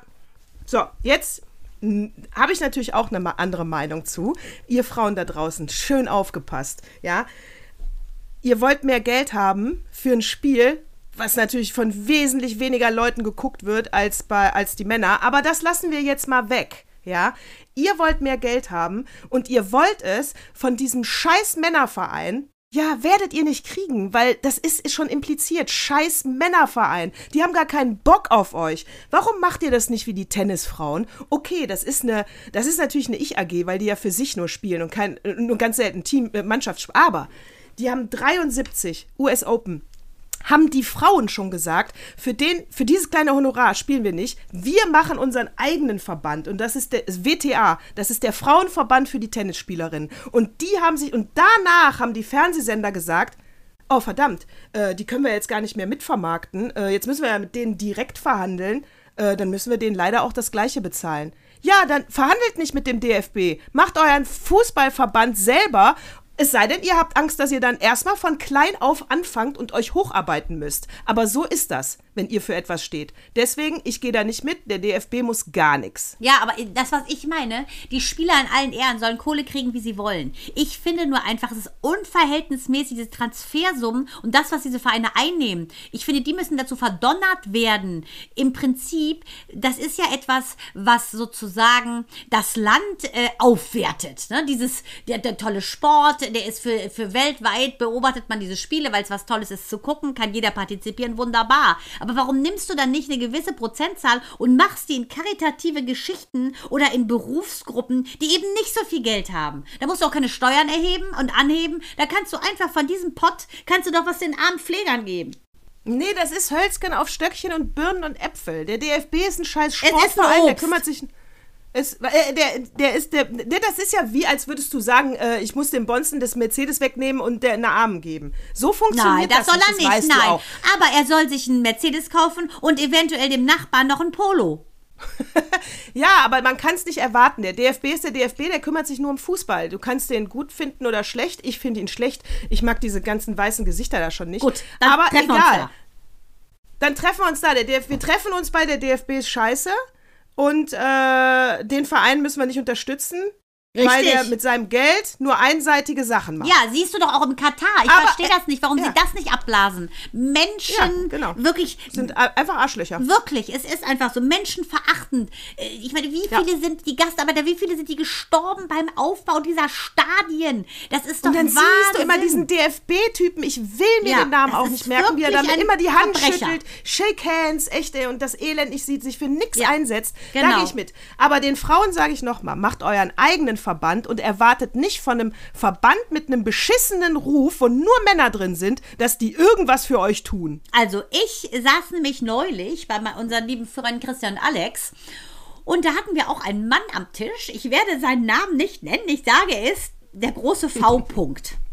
So, jetzt habe ich natürlich auch eine andere Meinung zu. Ihr Frauen da draußen, schön aufgepasst, ja. Ihr wollt mehr Geld haben für ein Spiel, was natürlich von wesentlich weniger Leuten geguckt wird als, bei, als die Männer. Aber das lassen wir jetzt mal weg. Ja, ihr wollt mehr Geld haben und ihr wollt es von diesem scheiß Männerverein Ja, werdet ihr nicht kriegen, weil das ist, ist schon impliziert. Scheiß Männerverein. Die haben gar keinen Bock auf euch. Warum macht ihr das nicht wie die Tennisfrauen? Okay, das ist eine, das ist natürlich eine Ich-AG, weil die ja für sich nur spielen und kein, nur ganz selten Team, äh, Mannschaft. Aber die haben 73 US Open haben die Frauen schon gesagt, für, den, für dieses kleine Honorar spielen wir nicht. Wir machen unseren eigenen Verband und das ist der das WTA, das ist der Frauenverband für die Tennisspielerinnen. Und die haben sich, und danach haben die Fernsehsender gesagt, oh verdammt, äh, die können wir jetzt gar nicht mehr mitvermarkten, äh, jetzt müssen wir ja mit denen direkt verhandeln, äh, dann müssen wir denen leider auch das Gleiche bezahlen. Ja, dann verhandelt nicht mit dem DFB. Macht euren Fußballverband selber es sei denn, ihr habt Angst, dass ihr dann erstmal von klein auf anfangt und euch hocharbeiten müsst. Aber so ist das, wenn ihr für etwas steht. Deswegen, ich gehe da nicht mit. Der DFB muss gar nichts.
Ja, aber das, was ich meine, die Spieler in allen Ehren sollen Kohle kriegen, wie sie wollen. Ich finde nur einfach, es ist unverhältnismäßig, diese Transfersummen und das, was diese Vereine einnehmen. Ich finde, die müssen dazu verdonnert werden. Im Prinzip, das ist ja etwas, was sozusagen das Land äh, aufwertet. Ne? Dieses, der, der tolle Sport, der ist für, für weltweit, beobachtet man diese Spiele, weil es was Tolles ist zu gucken, kann jeder partizipieren, wunderbar. Aber warum nimmst du dann nicht eine gewisse Prozentzahl und machst die in karitative Geschichten oder in Berufsgruppen, die eben nicht so viel Geld haben? Da musst du auch keine Steuern erheben und anheben. Da kannst du einfach von diesem Pott, kannst du doch was den armen Pflegern geben.
Nee, das ist Hölzken auf Stöckchen und Birnen und Äpfel. Der DFB ist ein scheiß Sportverein, der kümmert sich. Es, äh, der, der ist der, der, das ist ja wie, als würdest du sagen, äh, ich muss dem Bonzen des Mercedes wegnehmen und der in den Arm geben. So funktioniert
nein, das.
Nein,
das soll er nicht, nein. Aber er soll sich einen Mercedes kaufen und eventuell dem Nachbarn noch ein Polo.
ja, aber man kann es nicht erwarten. Der DFB ist der DFB, der kümmert sich nur um Fußball. Du kannst den gut finden oder schlecht. Ich finde ihn schlecht. Ich mag diese ganzen weißen Gesichter da schon nicht.
Gut,
dann aber egal. Dann treffen wir uns da. Der DFB, wir treffen uns bei der DFB ist scheiße. Und äh, den Verein müssen wir nicht unterstützen. Richtig. Weil der mit seinem Geld nur einseitige Sachen macht.
Ja, siehst du doch auch im Katar. Ich Aber, verstehe das nicht, warum ja. sie das nicht abblasen. Menschen, ja, genau. wirklich.
Sind einfach Arschlöcher.
Wirklich, es ist einfach so menschenverachtend. Äh, ich meine, wie viele ja. sind die Gastarbeiter, wie viele sind die gestorben beim Aufbau dieser Stadien? Das ist doch Und dann Wahnsinn. siehst du
immer diesen DFB-Typen, ich will mir den Namen auch nicht merken, wie er damit immer die Hand Verbrecher. schüttelt, Shake Hands, echt, ey, und das Elend nicht sieht, sich für nichts einsetzt. Genau. Da gehe ich mit. Aber den Frauen sage ich nochmal, macht euren eigenen Verband und erwartet nicht von einem Verband mit einem beschissenen Ruf, wo nur Männer drin sind, dass die irgendwas für euch tun.
Also ich saß nämlich neulich bei unseren lieben Freunden Christian und Alex und da hatten wir auch einen Mann am Tisch. Ich werde seinen Namen nicht nennen. Ich sage es, der große V-Punkt.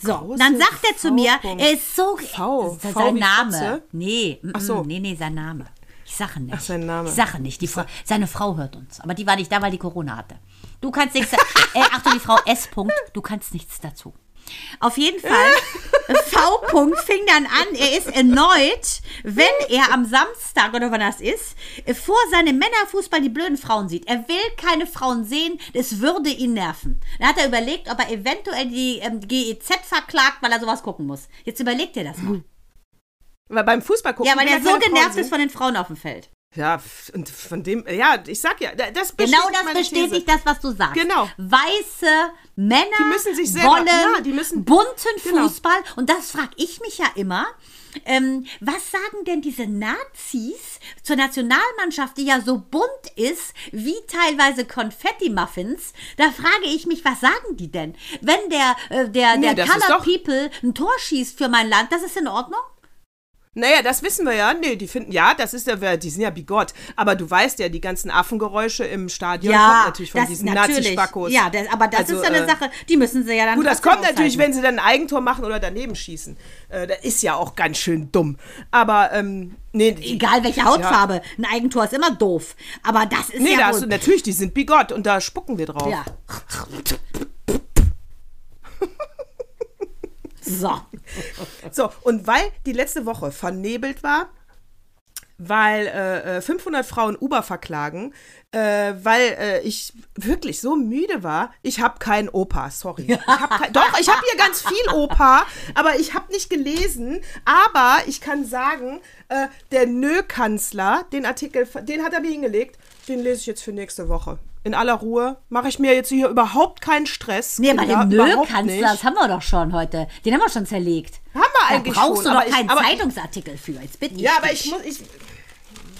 So, dann sagt er zu mir, er ist so.
V,
sein v Name. Fotze? Nee,
Ach so.
nee, nee, sein Name. Ich sage nicht.
Ach, sein Name.
Ich sage nicht. Die Fra seine Frau hört uns. Aber die war nicht da, weil die Corona hatte. Du kannst nichts. äh, Achtung, die Frau S. -Punkt, du kannst nichts dazu. Auf jeden Fall, V. -Punkt fing dann an, er ist erneut, wenn er am Samstag oder wann das ist, vor seinem Männerfußball die blöden Frauen sieht. Er will keine Frauen sehen, das würde ihn nerven. Dann hat er überlegt, ob er eventuell die ähm, GEZ verklagt, weil er sowas gucken muss. Jetzt überlegt er das mal.
Weil beim Fußball gucken.
Ja, weil er so genervt ist von den Frauen auf dem Feld.
Ja, und von dem, ja, ich sag ja, das
Genau das bestätigt These. das, was du sagst.
Genau.
Weiße Männer
die müssen sich selber,
wollen
ja, die müssen,
bunten genau. Fußball. Und das frage ich mich ja immer. Ähm, was sagen denn diese Nazis zur Nationalmannschaft, die ja so bunt ist wie teilweise Konfetti-Muffins? Da frage ich mich, was sagen die denn? Wenn der, äh, der, nee, der Color People ein Tor schießt für mein Land, das ist in Ordnung?
Naja, das wissen wir ja. Nee, die finden, ja, das ist ja, die sind ja bigott. Aber du weißt ja, die ganzen Affengeräusche im Stadion
ja,
kommen natürlich von diesen Nazi-Spackos.
Ja, das, aber das also, ist ja eine äh, Sache, die müssen sie ja dann
Gut, das kommt natürlich, wenn sie dann ein Eigentor machen oder daneben schießen. Äh, das ist ja auch ganz schön dumm. Aber, ähm, nee.
Egal welche Hautfarbe, ja. ein Eigentor ist immer doof. Aber das ist
nee,
ja.
Nee, natürlich, die sind bigott und da spucken wir drauf.
Ja. So.
so, und weil die letzte Woche vernebelt war, weil äh, 500 äh, Frauen Uber verklagen, äh, weil äh, ich wirklich so müde war. Ich habe keinen Opa, sorry. Ich kein, doch, ich habe hier ganz viel Opa, aber ich habe nicht gelesen. Aber ich kann sagen, äh, der Nö-Kanzler, den Artikel, den hat er mir hingelegt, den lese ich jetzt für nächste Woche. In aller Ruhe. Mache ich mir jetzt hier überhaupt keinen Stress.
Nee, aber den
nicht.
das haben wir doch schon heute. Den haben wir schon zerlegt.
Haben wir
Da
eigentlich
brauchst
schon.
du
aber
doch
ich-
keinen Zeitungsartikel für. Jetzt bitte
Ja, aber ich muss. Ich,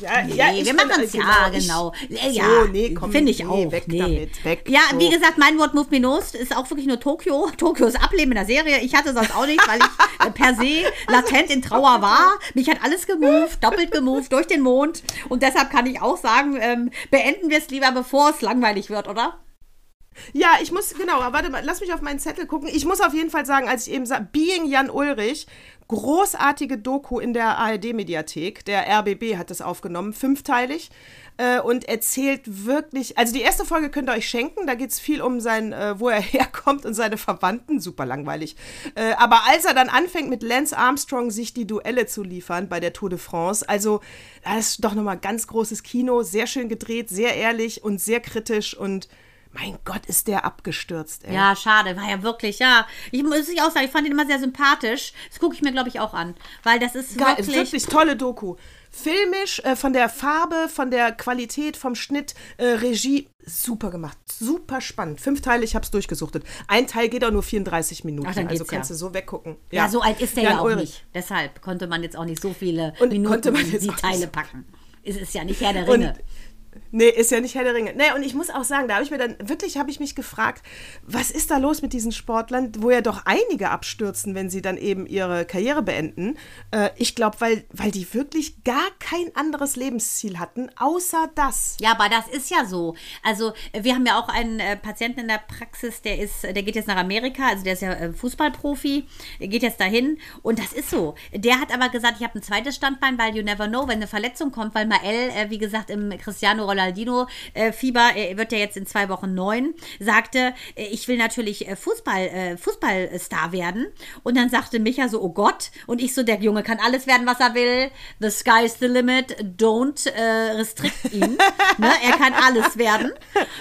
ja,
Nee,
ja,
wir machen es
äh,
ja,
ich-
genau. Äh,
So,
ja,
nee, komm,
finde ich
nee,
auch.
weg
nee.
damit, weg,
Ja,
so.
wie gesagt, mein Wort Move Me Nost ist auch wirklich nur Tokio. Tokio ist Ableben in der Serie. Ich hatte sonst auch nicht, weil ich äh, per se latent in Trauer war. Mich hat alles gemoved, doppelt gemoved durch den Mond. Und deshalb kann ich auch sagen, ähm, beenden wir es lieber, bevor es langweilig wird, oder?
Ja, ich muss, genau, aber warte mal, lass mich auf meinen Zettel gucken. Ich muss auf jeden Fall sagen, als ich eben sag, Being Jan Ulrich, großartige Doku in der ARD-Mediathek. Der RBB hat das aufgenommen, fünfteilig. Äh, und erzählt wirklich, also die erste Folge könnt ihr euch schenken, da geht es viel um sein, äh, wo er herkommt und seine Verwandten, super langweilig. Äh, aber als er dann anfängt mit Lance Armstrong sich die Duelle zu liefern bei der Tour de France, also das ist doch nochmal ganz großes Kino, sehr schön gedreht, sehr ehrlich und sehr kritisch und mein Gott, ist der abgestürzt, ey.
Ja, schade, war ja wirklich, ja. Ich muss ich auch sagen, ich fand ihn immer sehr sympathisch. Das gucke ich mir, glaube ich, auch an. Weil das ist
Geil,
wirklich.
wirklich, tolle Doku. Filmisch, äh, von der Farbe, von der Qualität, vom Schnitt, äh, Regie, super gemacht. Super spannend. Fünf Teile, ich hab's durchgesuchtet. Ein Teil geht auch nur 34 Minuten.
Ach, dann
also kannst
ja.
du so weggucken.
Ja, so alt ist der
Jan
ja auch
Ulrich.
nicht. Deshalb konnte man jetzt auch nicht so viele
Und
Minuten
konnte man jetzt
die Teile
so-
packen. Es ist ja nicht Herr der
Und-
Ringe.
Nee, ist ja nicht Herr der Ringe. Nee, und ich muss auch sagen, da habe ich mir dann, wirklich habe ich mich gefragt, was ist da los mit diesen Sportlern, wo ja doch einige abstürzen, wenn sie dann eben ihre Karriere beenden. Äh, ich glaube, weil, weil die wirklich gar kein anderes Lebensziel hatten, außer das.
Ja, aber das ist ja so. Also wir haben ja auch einen äh, Patienten in der Praxis, der ist, der geht jetzt nach Amerika, also der ist ja äh, Fußballprofi, geht jetzt dahin und das ist so. Der hat aber gesagt, ich habe ein zweites Standbein, weil you never know, wenn eine Verletzung kommt, weil Mael, äh, wie gesagt, im Cristiano Ronaldinho äh, er wird ja jetzt in zwei Wochen neun, sagte, äh, ich will natürlich äh, Fußball, Fußballstar werden. Und dann sagte Micha so, oh Gott. Und ich so, der Junge kann alles werden, was er will. The sky's the limit. Don't äh, restrict ihn. ne? Er kann alles werden.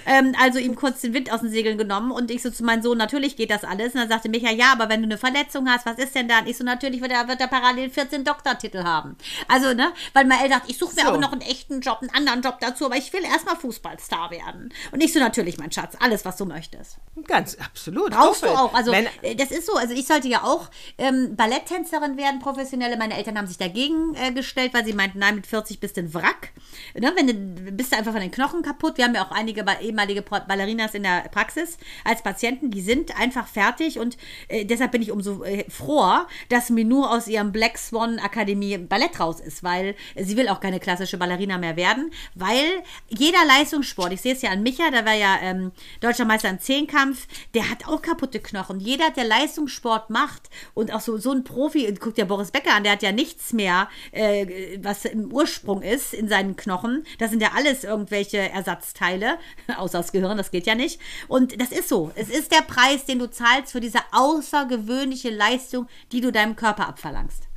Ähm, also ihm kurz den Wind aus den Segeln genommen. Und ich so zu meinem Sohn, natürlich geht das alles. Und dann sagte Micha, ja, aber wenn du eine Verletzung hast, was ist denn dann? Ich so, natürlich wird er, wird er parallel 14 Doktortitel haben. Also, ne, weil mein sagt, ich suche mir
So.
auch noch einen echten Job, einen anderen Job dazu, aber ich will erstmal Fußballstar werden. Und ich so, natürlich, mein Schatz, alles, was du möchtest.
Ganz absolut.
Brauchst du auch. Also
Wenn,
äh, das ist so. Also ich sollte ja auch ähm, Balletttänzerin werden, professionelle. Meine Eltern haben sich dagegen äh, gestellt, weil sie meinten, nein, mit 40 bist du ein Wrack. Ne, wenn du bist du einfach von den Knochen kaputt. Wir haben ja auch einige ehemalige Ballerinas in der Praxis als Patienten, die sind einfach fertig und äh, deshalb bin ich umso äh, froher, dass Minou aus ihrem Black Swan Akademie Ballett raus ist, weil sie will auch keine klassische Ballerina mehr werden, weil jeder Leistungssport, ich sehe es ja an Micha, der war ja ähm, deutscher Meister im Zehnkampf, der hat auch kaputte Knochen. Jeder, der Leistungssport macht und auch so, so ein Profi, guckt ja Boris Becker an, der hat ja nichts mehr, äh, was im Ursprung ist in seinen Knochen. Das sind ja alles irgendwelche Ersatzteile, außer das Gehirn, das geht ja nicht. Und das ist so. Es ist der Preis, den du zahlst für diese außergewöhnliche Leistung, die du deinem Körper abverlangst.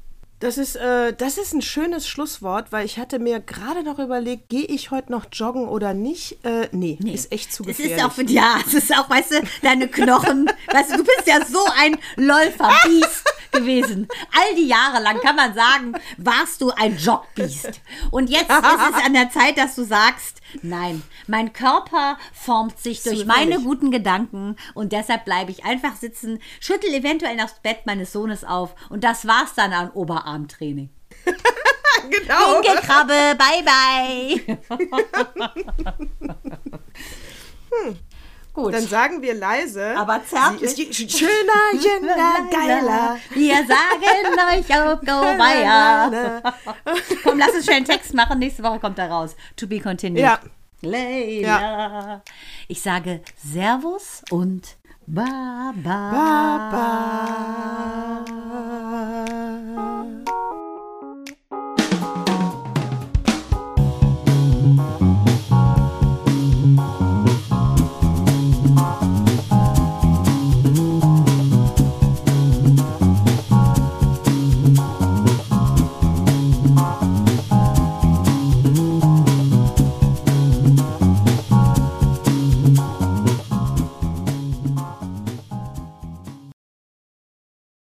Das ist, äh, das ist ein schönes Schlusswort, weil ich hatte mir gerade noch überlegt, gehe ich heute noch joggen oder nicht? Äh, nee, ist echt zu
Das
gefährlich.
ist auch für ja, es ist auch, weißt du, deine Knochen, weißt du, du bist ja so ein Läuferbiest gewesen. All die Jahre lang kann man sagen, warst du ein Jogbiest. Und jetzt ist es an der Zeit, dass du sagst, nein, mein Körper formt sich durch meine guten Gedanken und deshalb bleibe ich einfach sitzen, schüttel eventuell das Bett meines Sohnes auf und das war's dann an Oberarmtraining.
genau.
Krabbe, bye bye. Gut.
Dann sagen wir leise.
Aber zärtlich.
Schöner, jünger, geiler.
Wir sagen euch auch go. Komm, lass uns schnell einen Text machen. Nächste Woche kommt er raus. To be continued.
Ja.
Leila. Ich sage Servus und Baba.
Baba.